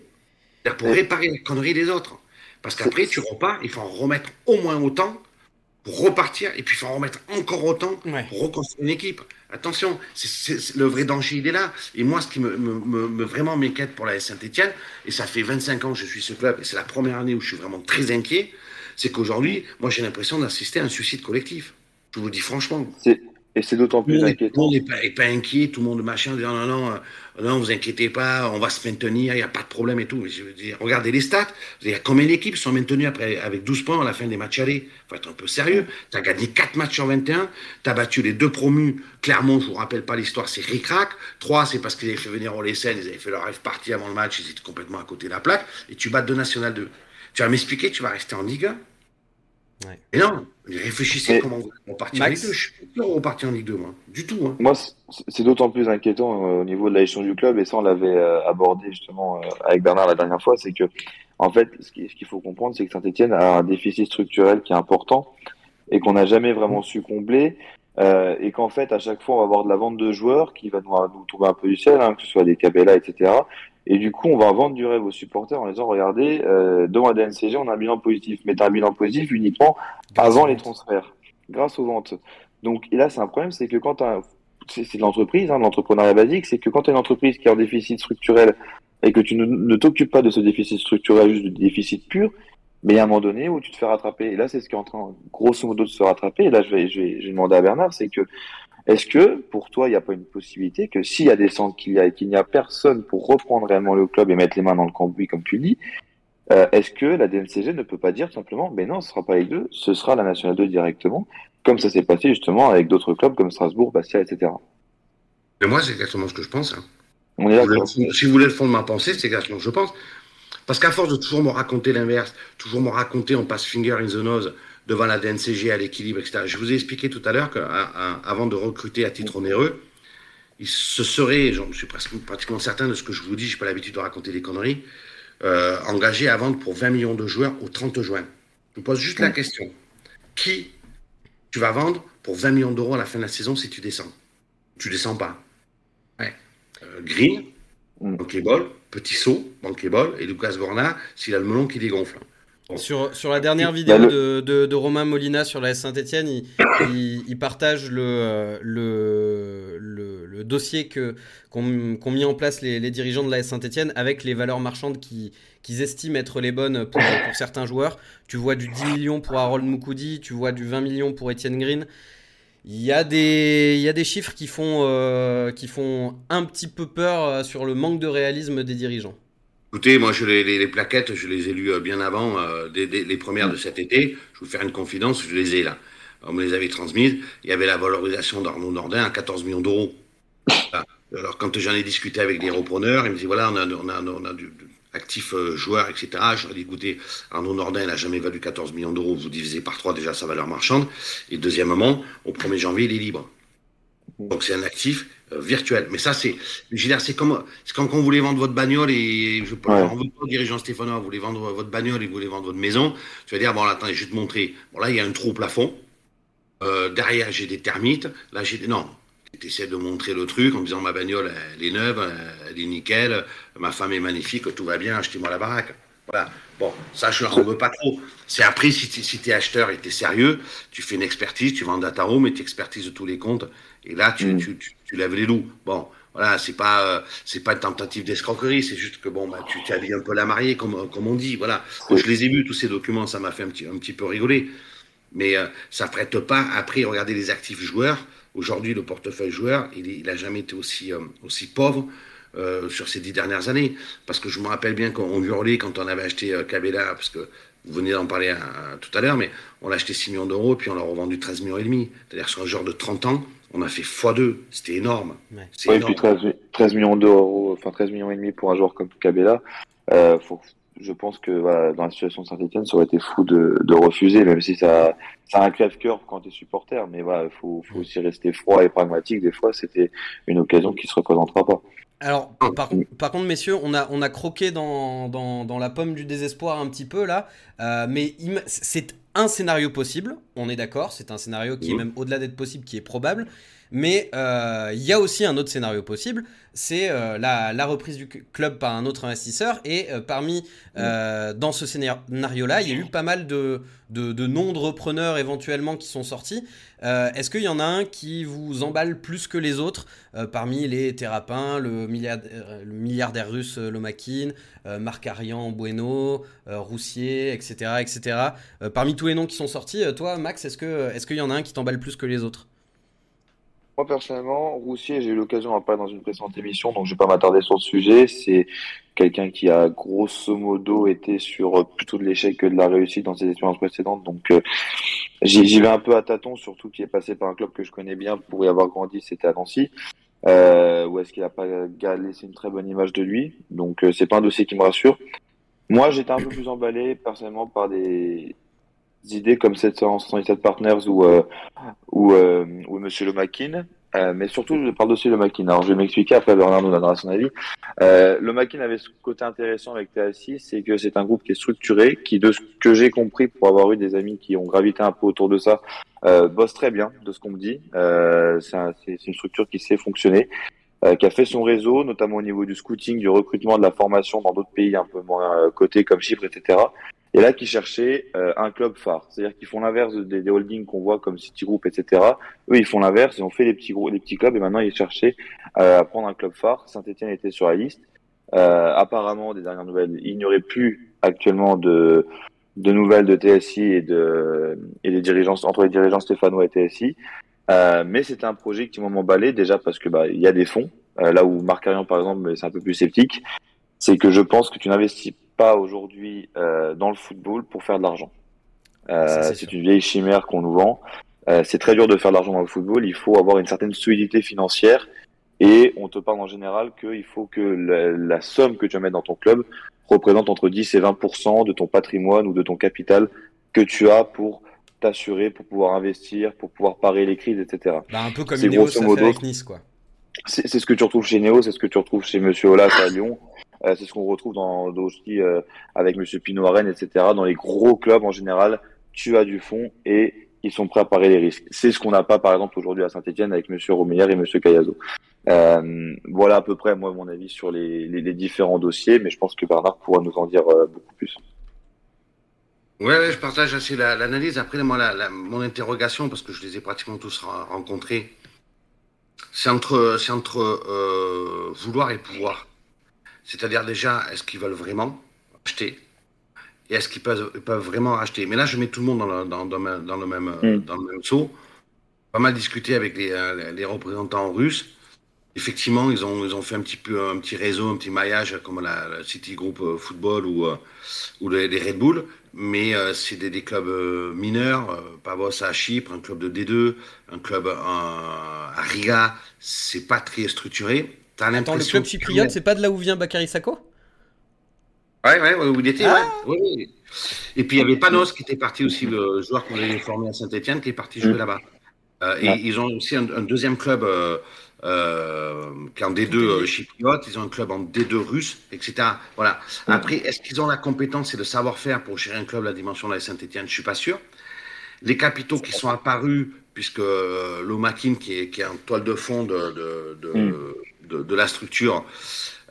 Speaker 4: pour réparer les conneries des autres. Parce qu'après, tu repars, il faut en remettre au moins autant pour repartir, et puis il faut en remettre encore autant pour reconstruire une équipe. Attention, c'est le vrai danger, il est là. Et moi, ce qui me, me, vraiment m'inquiète pour la Saint-Etienne, et ça fait 25 ans que je suis ce club, et c'est la première année où je suis vraiment très inquiet, c'est qu'aujourd'hui, moi j'ai l'impression d'assister à un suicide collectif. Je vous le dis franchement.
Speaker 3: Et c'est d'autant plus inquiétant.
Speaker 4: Tout le monde n'est pas, inquiet, tout le monde machin, disant non, non, non, vous inquiétez pas, on va se maintenir, il n'y a pas de problème et tout. Mais regardez les stats. Il y a combien d'équipes sont maintenues après, avec 12 points à la fin des matchs allés? Il faut être un peu sérieux. Tu as gagné 4 matchs sur 21, tu as battu les deux promus. Clairement, je vous rappelle pas l'histoire, c'est ric-rac. 3, c'est parce qu'ils avaient fait venir Olesen, ils avaient fait leur rêve partie avant le match, ils étaient complètement à côté de la plaque. Et tu bats de National 2. Tu vas m'expliquer, tu vas rester en Ligue 1 et non, réfléchissez comment on partir en Ligue 2. Je suis sûr on partir en Ligue 2, moi. Du tout. Hein.
Speaker 3: Moi, c'est d'autant plus inquiétant euh, au niveau de la gestion du club, et ça, on l'avait euh, abordé justement euh, avec Bernard la dernière fois, c'est que, en fait, ce qu'il faut comprendre, c'est que Saint-Etienne a un déficit structurel qui est important et qu'on n'a jamais vraiment su combler. et qu'en fait, à chaque fois, on va avoir de la vente de joueurs qui va nous, nous tomber un peu du ciel, hein, que ce soit des Cabella, etc. Et du coup, on va vendre du rêve aux supporters en disant, regardez, euh, devant la DNCG, on a un bilan positif. Mais un bilan positif uniquement avant les transferts, grâce aux ventes. Donc, et là, c'est un problème, c'est que quand c'est de l'entreprise, hein, l'entrepreneuriat basique, c'est que quand tu as une entreprise qui est en déficit structurel et que tu ne, t'occupes pas de ce déficit structurel, juste du déficit pur, mais il y a un moment donné où tu te fais rattraper. Et là, c'est ce qui est en train, grosso modo, de se rattraper. Et là, je vais, je vais, je vais demander à Bernard, c'est que est-ce que pour toi, il n'y a pas une possibilité que s'il y a des centres qu'il y a et qu'il n'y a personne pour reprendre réellement le club et mettre les mains dans le cambouis, comme tu dis, euh, est-ce que la DNCG ne peut pas dire simplement, mais non, ce sera pas les deux, ce sera la Nationale 2 directement, comme ça s'est passé justement avec d'autres clubs comme Strasbourg, Bastia, etc.
Speaker 4: Mais moi, c'est exactement ce que je pense. Hein. On est si vous voulez le fond de ma pensée, c'est exactement ce que je pense. Parce qu'à force de toujours me raconter l'inverse, toujours me raconter on passe finger in the nose, devant la DNCG à l'équilibre, etc. Je vous ai expliqué tout à l'heure qu'avant de recruter à titre onéreux, il se serait, je suis presque, pratiquement certain de ce que je vous dis, je n'ai pas l'habitude de raconter des conneries, euh, engagé à vendre pour 20 millions de joueurs au 30 juin. Je vous pose juste la question. Qui tu vas vendre pour 20 millions d'euros à la fin de la saison si tu descends? Tu descends pas. Ouais. Euh, Green, mm. Bankable, Petit Saut, Bankable, et Lucas Gorna s'il a le melon qui dégonfle.
Speaker 2: Sur, sur, la dernière vidéo de, de, Romain Molina sur la Saint-Etienne, il, il, partage le, le, le, dossier qu'ont mis en place les, les, dirigeants de la Saint-Etienne avec les valeurs marchandes qu'ils estiment être les bonnes pour, pour, certains joueurs. Tu vois du 10 millions pour Harold Moukoudi, tu vois du 20 millions pour Etienne Green. Il y, a des, il y a des chiffres qui font, euh, qui font un petit peu peur euh, sur le manque de réalisme des dirigeants.
Speaker 4: Écoutez, moi, je les, plaquettes, je les ai lues euh, bien avant, euh, les premières de cet été. Je vais vous faire une confidence, je les ai là. On me les avait transmises. Il y avait la valorisation d'Arnaud Nordin à 14 millions d'euros. Alors, quand j'en ai discuté avec des repreneurs, ils me disaient voilà, on a, on a, on a du, actif euh, joueur, etc. Je leur ai dit écoutez, Arnaud Nordin n'a jamais valu 14 millions d'euros. Vous divisez par 3 déjà sa valeur marchande. Et deuxièmement, au 1er janvier, il est libre. Donc, c'est un actif virtuel. Mais ça, c'est, c'est comme, c'est quand vous voulez vendre votre bagnole et je peux, ouais. en dirigeant Stéphanois, vous voulez vendre votre bagnole et vous voulez vendre votre maison. Tu vas dire, bon, là, attendez, je vais te montrer. Bon, là, il y a un trou au plafond. Euh, derrière, j'ai des termites. Là, j'ai des, non. Tu essaies de montrer le truc en disant, ma bagnole, elle est neuve, elle est nickel, ma femme est magnifique, tout va bien, achetez-moi la baraque. Voilà. Bon, ça, je ne veux pas trop. C'est après, si tu es acheteur et tu es sérieux, tu fais une expertise, tu vends un data room et tu expertises tous les comptes. Et là, tu, mm. tu, tu, tu, lèves les loups. Bon, voilà, c'est pas, euh, c'est pas une tentative d'escroquerie, c'est juste que bon, bah, tu t'habilles un peu la mariée, comme, comme on dit. Voilà. Quand je les ai vus, tous ces documents, ça m'a fait un petit, un petit peu rigoler. Mais euh, ça prête pas. Après, regardez les actifs joueurs. Aujourd'hui, le portefeuille joueur, il, il a jamais été aussi, euh, aussi pauvre. Euh, sur ces dix dernières années. Parce que je me rappelle bien qu'on hurlait quand on avait acheté euh, Cabella, parce que vous venez d'en parler tout à l'heure, mais on l'a acheté 6 millions d'euros, puis on l'a revendu 13 millions et demi. C'est-à-dire sur un genre de 30 ans, on a fait x2. C'était énorme.
Speaker 3: Ouais. Oui, puis 13, millions d'euros, enfin 13 millions et demi pour un joueur comme Cabella. Euh, je pense que voilà, dans la situation de Saint-Etienne, ça aurait été fou de, de refuser, même si ça, ça a un crève-cœur quand tu es supporter. Mais voilà, il faut, faut aussi rester froid et pragmatique. Des fois, c'était une occasion qui se représentera pas.
Speaker 2: Alors, par, par, contre, messieurs, on a, on a croqué dans, dans, dans, la pomme du désespoir un petit peu là, euh, mais c'est un scénario possible, on est d'accord, c'est un scénario qui est même au-delà d'être possible, qui est probable. Mais euh, il y a aussi un autre scénario possible, c'est euh, la, reprise du club par un autre investisseur. Et euh, parmi, dans ce scénario-là, il y a eu pas mal de, noms de repreneurs éventuellement qui sont sortis. Est-ce qu'il y en a un qui vous emballe plus que les autres parmi les Thérapins, le milliardaire, russe Lomakin, Marc Arian Bueno, Roussier, etc. etc. parmi tous les noms qui sont sortis, toi, Max, est-ce qu'il est y en a un qui t'emballe plus que les autres?
Speaker 3: Moi, personnellement, Roussier, j'ai eu l'occasion d'en parler dans une précédente émission, donc je vais pas m'attarder sur le sujet. C'est quelqu'un qui a grosso modo été sur plutôt de l'échec que de la réussite dans ses expériences précédentes. Donc, euh, j'y vais un peu à tâtons, surtout qu'il est passé par un club que je connais bien pour y avoir grandi, c'était à Nancy. Euh, où est-ce qu'il a pas laissé une très bonne image de lui. Donc, euh, c'est pas un dossier qui me rassure. Moi, j'étais un peu plus emballé personnellement par des, idées comme 777 Partners ou, euh, ou, euh, ou Monsieur Le. Euh, mais surtout par dossier Le Maquin. Alors je vais m'expliquer, après Bernard nous donnera son avis. Euh, le avait ce côté intéressant avec TASI, c'est que c'est un groupe qui est structuré, qui de ce que j'ai compris pour avoir eu des amis qui ont gravité un peu autour de ça, euh, bosse très bien de ce qu'on me dit. Euh, c'est une structure qui sait fonctionner. qui a fait son réseau, notamment au niveau du scouting, du recrutement, de la formation dans d'autres pays un peu moins cotés comme Chypre, etc. Et là, qui cherchaient euh, un club phare. C'est-à-dire qu'ils font l'inverse des, holdings qu'on voit comme Citigroup, etc. Eux, ils font l'inverse. Ils ont fait les petits, les petits clubs et maintenant, ils cherchaient euh, à prendre un club phare. Saint-Etienne était sur la liste. Euh, apparemment, des dernières nouvelles, il n'y aurait plus actuellement de, de nouvelles de TSI et de et des dirigeants entre les dirigeants stéphanois et TSI. Euh, mais c'était un projet qui m'a emballé déjà parce que bah il y a des fonds. Euh, là où Marc Arian par exemple, c'est un peu plus sceptique, c'est que je pense que tu n'investis pas aujourd'hui euh, dans le football pour faire de l'argent. Euh, c'est une vieille chimère qu'on nous vend. Euh, c'est très dur de faire de l'argent dans le football. Il faut avoir une certaine solidité financière et on te parle en général qu'il faut que la, somme que tu vas mettre dans ton club représente entre 10 et 20% de ton patrimoine ou de ton capital que tu as pour t'assurer, pour pouvoir investir, pour pouvoir parer les crises, etc.
Speaker 2: Bah, un peu comme Néo, ça fait avec Nice, quoi.
Speaker 3: C'est ce que tu retrouves chez Néo, c'est ce que tu retrouves chez Monsieur Olas à Lyon. Euh, c'est ce qu'on retrouve dans aussi euh, avec Monsieur Pinot Arène, etc. Dans les gros clubs en général, tu as du fond et ils sont prêts à parer les risques. C'est ce qu'on n'a pas, par exemple, aujourd'hui à Saint-Etienne avec Monsieur Romeyer et Monsieur Cayazo. Euh, voilà à peu près, moi, mon avis sur les, différents dossiers, mais je pense que Bernard pourra nous en dire beaucoup plus.
Speaker 4: Ouais, je partage assez l'analyse. Après, moi, la, mon interrogation, parce que je les ai pratiquement tous rencontrés, c'est entre, entre vouloir et pouvoir. C'est-à-dire déjà, est-ce qu'ils veulent vraiment acheter? Et est-ce qu'ils peuvent, peuvent, vraiment acheter? Mais là, je mets tout le monde dans le, dans, dans, dans le, même, dans le même saut. Pas mal discuté avec les, euh, les, représentants russes. Effectivement, ils ont, ils ont fait un petit peu un petit réseau, un petit maillage comme la, City Group euh, Football ou, euh, ou les, Red Bull, mais c'est des, des, clubs mineurs. Pavos à Chypre, un club de D2, un club à Riga, c'est pas très structuré.
Speaker 2: Attends, le club chypriote, c'est pas de là où vient Bakary Sako
Speaker 4: Ouais, ouais, où il était, ah. ouais. Et puis il y avait Panos qui était parti aussi, le joueur qu'on avait formé à Saint-Etienne, qui est parti jouer mm. là-bas. Euh, et ils ont aussi un, deuxième club euh, euh, qui est en D2 chypriote, ils ont un club en D2 russe, etc. Voilà. Mm. Après, est-ce qu'ils ont la compétence et le savoir-faire pour gérer un club de la dimension de la Saint-Etienne Je suis pas sûr. Les capitaux qui sont apparus, puisque Lomakin, qui est, qui est en toile de fond de, de, de, mm de, la structure,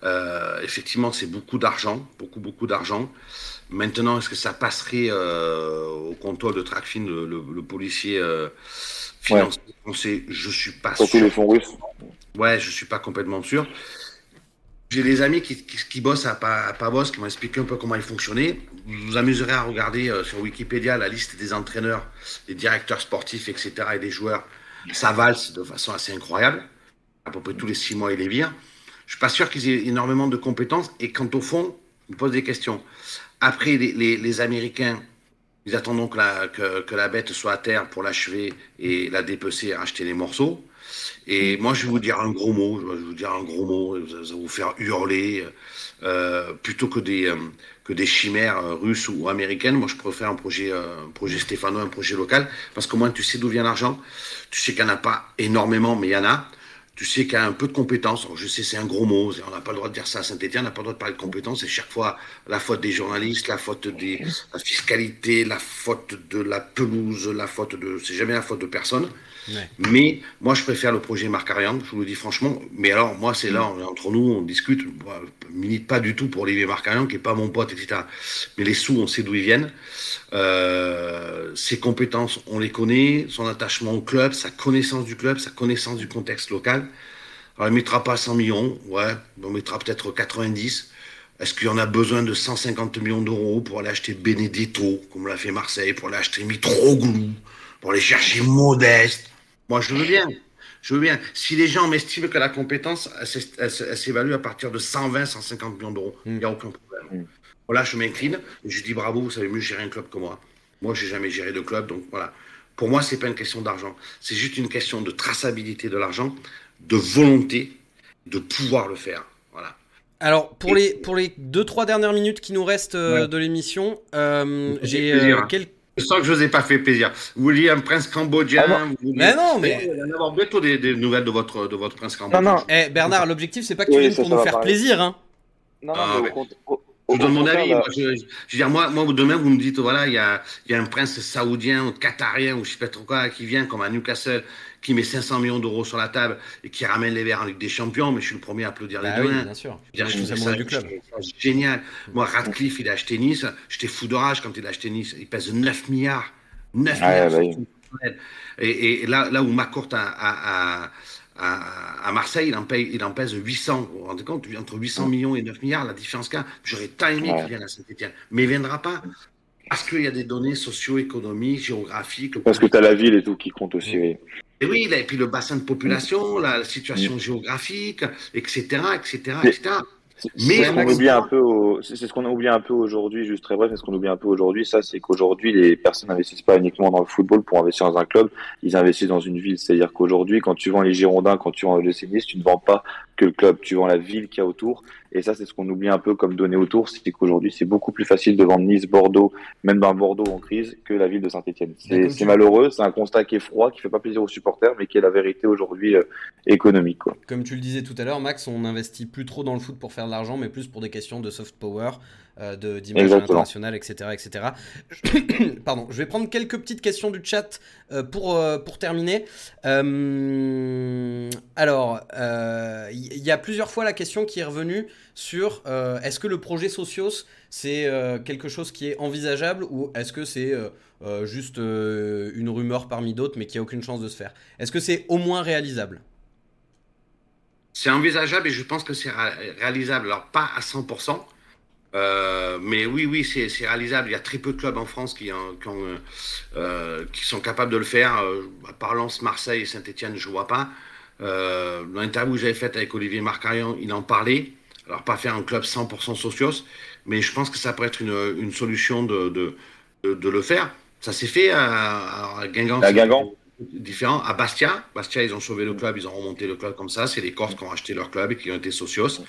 Speaker 4: euh, effectivement, c'est beaucoup d'argent, beaucoup, beaucoup d'argent. Maintenant, est-ce que ça passerait euh, au contrôle de Tracfin, le, policier euh, financier français? Je suis pas sûr.
Speaker 3: les fonds russes.
Speaker 4: Ouais, je suis pas complètement sûr. J'ai des amis qui, qui, bossent à, Pavos qui m'ont expliqué un peu comment il fonctionnait. Vous vous amuserez à regarder sur Wikipédia la liste des entraîneurs, des directeurs sportifs, etc. et des joueurs. Ça valse de façon assez incroyable à peu près tous les six mois, ils les virent. Je suis pas sûr qu'ils aient énormément de compétences. Et quant au fond, me posent des questions. Après, les, Américains, ils attendent donc que, la bête soit à terre pour l'achever et la dépecer et racheter les morceaux. Et moi, je vais vous dire un gros mot. Je vais vous dire un gros mot. Ça va vous faire hurler. Euh, plutôt que des, euh, chimères euh, russes ou américaines, moi, je préfère un projet, un projet stéphanois, un projet local. Parce qu'au moins, tu sais d'où vient l'argent. Tu sais qu'il n'y en a pas énormément, mais il y en a tu sais qu'il y a un peu de compétence. je sais, c'est un gros mot. On n'a pas le droit de dire ça à Saint-Etienne. On n'a pas le droit de parler de compétence. C'est chaque fois la faute des journalistes, la faute de la fiscalité, la faute de la pelouse, la faute de. C'est jamais la faute de personne. Mais moi, je préfère le projet Marc Ariane, je vous le dis franchement. Mais alors, moi, c'est là, entre nous, on discute. Je milite pas du tout pour Olivier Marc Ariane, qui est pas mon pote, etc. Mais les sous, on sait d'où ils viennent. Euh, ses compétences, on les connaît. Son attachement au club, sa connaissance du club, sa connaissance du contexte local. Alors, il ne mettra pas 100 millions, ouais, on mettra peut-être 90. Est-ce qu'il y en a besoin de 150 millions d'euros pour aller acheter Benedetto, comme l'a fait Marseille, pour aller acheter Mitroglou, pour aller chercher Modeste? Moi, je veux bien. Je veux bien. Si les gens m'estiment que la compétence, elle s'évalue à partir de 120, 150 millions d'euros, il n'y a aucun problème. Mm. Voilà, je m'incline et je dis bravo, vous savez mieux gérer un club que moi. Moi, j'ai jamais géré de club, donc voilà. Pour moi, c'est pas une question d'argent. C'est juste une question de traçabilité de l'argent, de volonté, de pouvoir le faire. Voilà.
Speaker 2: Alors, pour les, pour les deux, trois dernières minutes qui nous restent euh, de l'émission, euh, j'ai euh, quelques.
Speaker 4: Je sens que je vous ai pas fait plaisir. Vous vouliez un prince cambodgien
Speaker 2: ah Mais non, mais.
Speaker 4: Il va y avoir bientôt des, nouvelles de votre, de votre prince cambodgien.
Speaker 2: Non, non. Eh, Bernard, l'objectif, c'est pas que tu viennes pour nous faire plaisir. Hein.
Speaker 4: Non, non, ah, mais je vous donne mon avis. Moi, je, veux dire, moi, moi, demain, vous me dites, voilà, il y a, y a un prince saoudien ou qatarien ou je sais pas trop quoi qui vient, comme à Newcastle, qui met 500 millions d'euros sur la table et qui ramène les Verts en Ligue des Champions, mais je suis le premier à applaudir les
Speaker 2: bah deux. Oui, bien sûr. Je
Speaker 4: trouve ça, du club. génial. Moi, Radcliffe, il a acheté Nice. J'étais fou de rage quand il a acheté Nice. Il pèse 9 milliards. 9 milliards. Bah et, et, là, là où McCourt a, à, Marseille, il en, paye, il en pèse 800. Vous vous rendez compte? Entre 800 millions et 9 milliards, la différence qu'il y a. J'aurais tant aimé qu'il vienne à Saint-Etienne. Mais il ne viendra pas. Parce qu'il y a des données socio-économiques, géographiques.
Speaker 3: Parce que tu as la ville et tout qui compte aussi.
Speaker 4: Et oui, et puis le bassin de population, la, situation géographique, etc., etc., etc.
Speaker 3: Mais ce qu'on oublie un peu, c'est ce qu'on oublie un peu aujourd'hui, juste très bref, c'est ce qu'on oublie un peu aujourd'hui, ça, c'est qu'aujourd'hui, les personnes n'investissent pas uniquement dans le football pour investir dans un club, ils investissent dans une ville. C'est-à-dire qu'aujourd'hui, quand tu vends les Girondins, quand tu vends le Nice, tu ne vends pas que le club, tu vends la ville qui y a autour. Et ça, c'est ce qu'on oublie un peu comme données autour, c'est qu'aujourd'hui, c'est beaucoup plus facile de vendre Nice, Bordeaux, même Bordeaux en crise, que la ville de Saint-Etienne. C'est malheureux, c'est un constat qui est froid, qui fait pas plaisir aux supporters, mais qui est la vérité aujourd'hui euh, économique. Quoi.
Speaker 2: Comme tu le disais tout à l'heure, Max, on n'investit plus trop dans le foot pour faire de l'argent, mais plus pour des questions de soft power, euh, d'image internationale, etc. etc. Pardon, je vais prendre quelques petites questions du chat euh, pour, euh, pour terminer. alors, il y, a plusieurs fois la question qui est revenue sur est-ce que le projet Socios, c'est quelque chose qui est envisageable ou est-ce que c'est juste une rumeur parmi d'autres mais qui a aucune chance de se faire? Est-ce que c'est au moins réalisable?
Speaker 4: C'est envisageable et je pense que c'est réalisable. Alors, pas à 100%, euh, mais oui, oui, c'est réalisable. Il y a très peu de clubs en France qui, euh, euh, qui, sont capables de le faire. à part Lens, Marseille et Saint-Etienne, je ne vois pas. dans l'interview que j'avais faite avec Olivier Marcarian, il en parlait. Alors, pas faire un club 100% socios, mais je pense que ça pourrait être une, solution de, de, le faire. Ça s'est fait à,
Speaker 3: Guingamp. À Guingamp.
Speaker 4: Différent. À Bastia, Bastia, ils ont sauvé le club, ils ont remonté le club comme ça. C'est les Corses qui ont acheté leur club et qui ont été socios.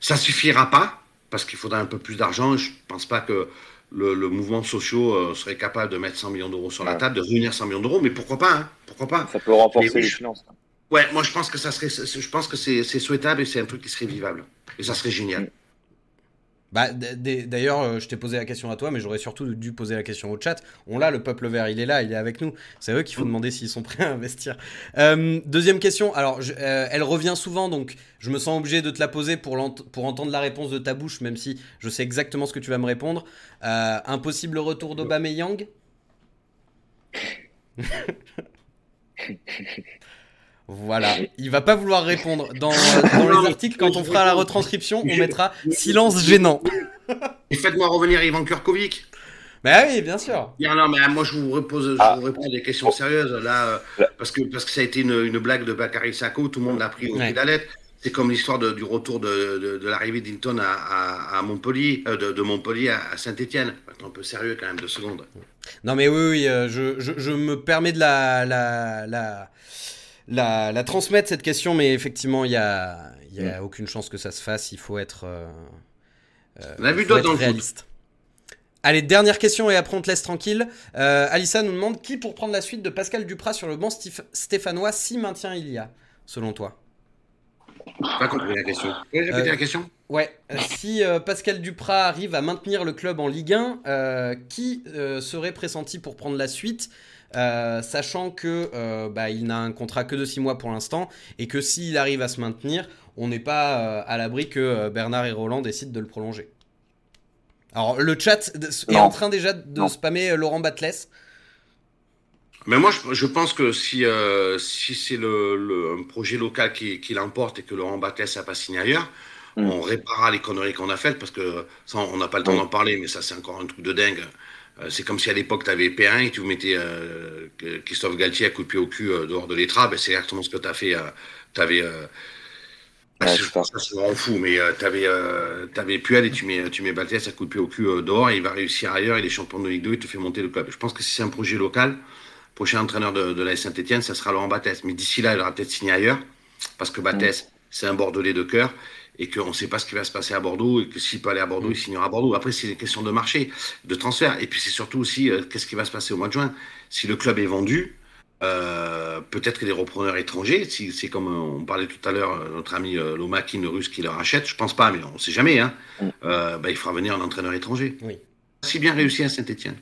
Speaker 4: Ça suffira pas parce qu'il faudrait un peu plus d'argent. Je ne pense pas que le, mouvement social euh, serait capable de mettre 100 millions d'euros sur la table, de réunir 100 millions d'euros, mais pourquoi pas hein Pourquoi pas
Speaker 3: Ça peut renforcer les finances.
Speaker 4: Ouais, moi je pense que ça serait, je pense que c'est souhaitable et c'est un truc qui serait vivable. Et ça serait génial. Mm.
Speaker 2: Bah, D'ailleurs, euh, je t'ai posé la question à toi, mais j'aurais surtout dû poser la question au chat. On l'a, le peuple vert, il est là, il est avec nous. C'est eux qu'il faut demander s'ils sont prêts à investir. Euh, deuxième question, alors euh, elle revient souvent, donc je me sens obligé de te la poser pour, pour entendre la réponse de ta bouche, même si je sais exactement ce que tu vas me répondre. un possible retour d'Obameyang Voilà, il va pas vouloir répondre. Dans, dans les articles, quand on fera la retranscription, on mettra silence gênant.
Speaker 4: Et faites-moi revenir Ivan Kurkovic.
Speaker 2: Bah oui, bien sûr.
Speaker 4: Non, mais moi je vous, repose, je vous réponds des questions sérieuses là, euh, parce que parce que ça a été une, une blague de Bakary Sako, tout le monde l'a pris au pied de la lettre. C'est comme l'histoire du retour de, de, l'arrivée d'Hinton à, à, Montpellier, euh, de, Montpellier à, Saint-Étienne. Un peu sérieux quand même, deux secondes.
Speaker 2: Non mais oui, oui, euh, je, je, je, me permets de la, la, la la, transmettre cette question, mais effectivement, il n'y a, y a mm. aucune chance que ça se fasse. Il faut être, euh,
Speaker 4: euh On a vu être réaliste.
Speaker 2: Allez, dernière question et après on te laisse tranquille. Euh, Alissa nous demande qui pour prendre la suite de Pascal Duprat sur le banc stéphanois si maintien il y a, selon toi?
Speaker 4: Pas compris la question.
Speaker 2: Euh,
Speaker 4: la question?
Speaker 2: Ouais, euh, si euh, Pascal Duprat arrive à maintenir le club en Ligue 1, euh, qui serait pressenti pour prendre la suite? Euh, sachant que euh, bah, il n'a un contrat que de 6 mois pour l'instant et que s'il arrive à se maintenir, on n'est pas euh, à l'abri que Bernard et Roland décident de le prolonger. Alors le chat est
Speaker 3: Non.
Speaker 2: en train déjà de
Speaker 3: Non.
Speaker 2: spammer Laurent Batles.
Speaker 4: Mais moi, je, je pense que si, euh, si c'est le, le- un projet local qui, qui l'emporte et que Laurent Batès n'a pas signé ailleurs,
Speaker 3: Mm.
Speaker 4: on réparera les conneries qu'on a faites parce que ça, on n'a pas le temps d'en parler, mais ça, c'est encore un truc de dingue. Euh, c'est comme si à l'époque, tu avais Perrin et tu vous mettais euh, Christophe Galtier à coup de pied au cul euh, dehors de l'étrave. Ben, c'est exactement ce que tu as fait. tu avais.
Speaker 3: Ouais,
Speaker 4: ça,
Speaker 3: c'est ça.
Speaker 4: c'est vraiment fou, mais tu avais, euh, t'avais Puel et tu mets, tu mets Baltès à coup de pied au cul euh, dehors et il va réussir ailleurs, il est champion de Ligue 2, il te fait monter le club. Je pense que si c'est un projet local, prochain entraîneur de, de la Saint-Etienne, ça sera Laurent Battès. Mais d'ici là, il aura peut-être signé ailleurs, parce que Battès, c'est un Bordelais de cœur, et qu'on ne sait pas ce qui va se passer à Bordeaux, et que s'il peut aller à Bordeaux, il signera à Bordeaux. Après, c'est une question de marché, de transfert, et puis c'est surtout aussi euh, qu'est-ce qui va se passer au mois de juin? Si le club est vendu, euh, peut-être que les repreneurs étrangers, si c'est comme on parlait tout à l'heure, euh, notre ami euh, Lomakin, le russe, qui le rachète, je pense pas, mais on ne sait jamais, hein,
Speaker 3: Mm.
Speaker 4: bah, il fera venir un entraîneur étranger.
Speaker 2: Oui.
Speaker 4: Si bien réussi à Saint-Etienne.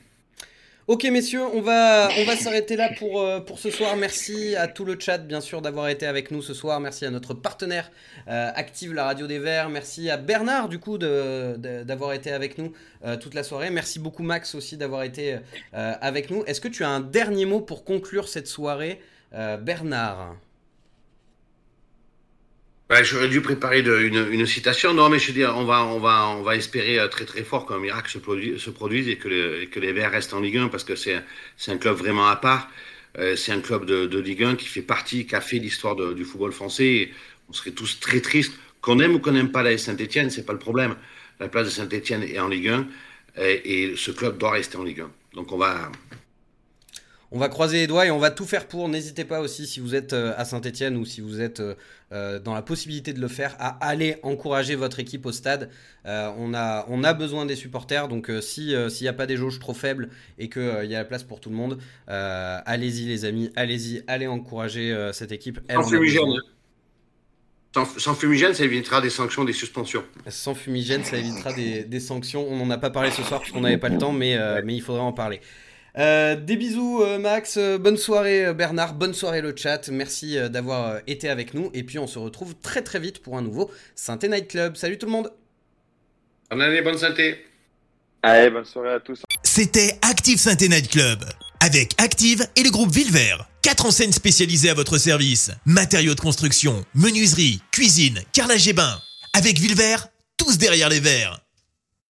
Speaker 2: Ok messieurs, on va, s'arrêter là pour, euh, pour ce soir. Merci à tout le chat bien sûr d'avoir été avec nous ce soir. Merci à notre partenaire euh, Active la radio des Verts. Merci à Bernard du coup d'avoir été avec nous euh, toute la soirée. Merci beaucoup Max aussi d'avoir été avec nous. Est-ce que tu as un dernier mot pour conclure cette soirée Bernard?
Speaker 4: J'aurais dû préparer une, citation. Non, mais je veux dire, on va, on va, on va espérer euh, très très fort qu'un miracle se, produise, se produise et que, le- que les Verts restent en Ligue 1 parce que c'est un club vraiment à part. Euh, c'est un club de, Ligue 1 qui fait partie, qui a fait l'histoire du football français. On serait tous très tristes. Qu'on aime ou qu'on n'aime pas la Saint-Etienne, c'est pas le problème. La place de Saint-Etienne est en Ligue 1 et, et ce club doit rester en Ligue 1. Donc on va,
Speaker 2: On va croiser les doigts et on va tout faire pour. N'hésitez pas aussi si vous êtes euh, à Saint-Etienne ou si vous êtes euh, dans la possibilité de le faire, à aller encourager votre équipe au stade. Euh, on, a, on a besoin des supporters, donc euh, si, s'il n'y a pas des jauges trop faibles et qu'il y a la place pour tout le monde, allez-y les amis, allez-y, allez encourager cette équipe. Elle
Speaker 4: sans fumigène. Sans, sans fumigène, ça évitera des sanctions, des suspensions.
Speaker 2: Sans fumigène, ça évitera des, des sanctions. On n'en a pas parlé ce soir parce qu'on n'avait pas le temps, mais, mais il faudrait en parler. Euh, des bisous euh, Max, Euh, bonne soirée Bernard, bonne soirée le chat, merci euh, d'avoir euh, été avec nous et puis on se retrouve très très vite pour un nouveau Synthé Night Club. Salut tout le monde
Speaker 4: Bonne année, bonne santé.
Speaker 3: Allez, bonne soirée à tous.
Speaker 1: C'était Active Synthé Night Club. Avec Active et le groupe Villevert. Quatre enseignes spécialisées à votre service. Matériaux de construction, menuiserie, cuisine, carrelage et bain. Avec Villevert, tous derrière les verres.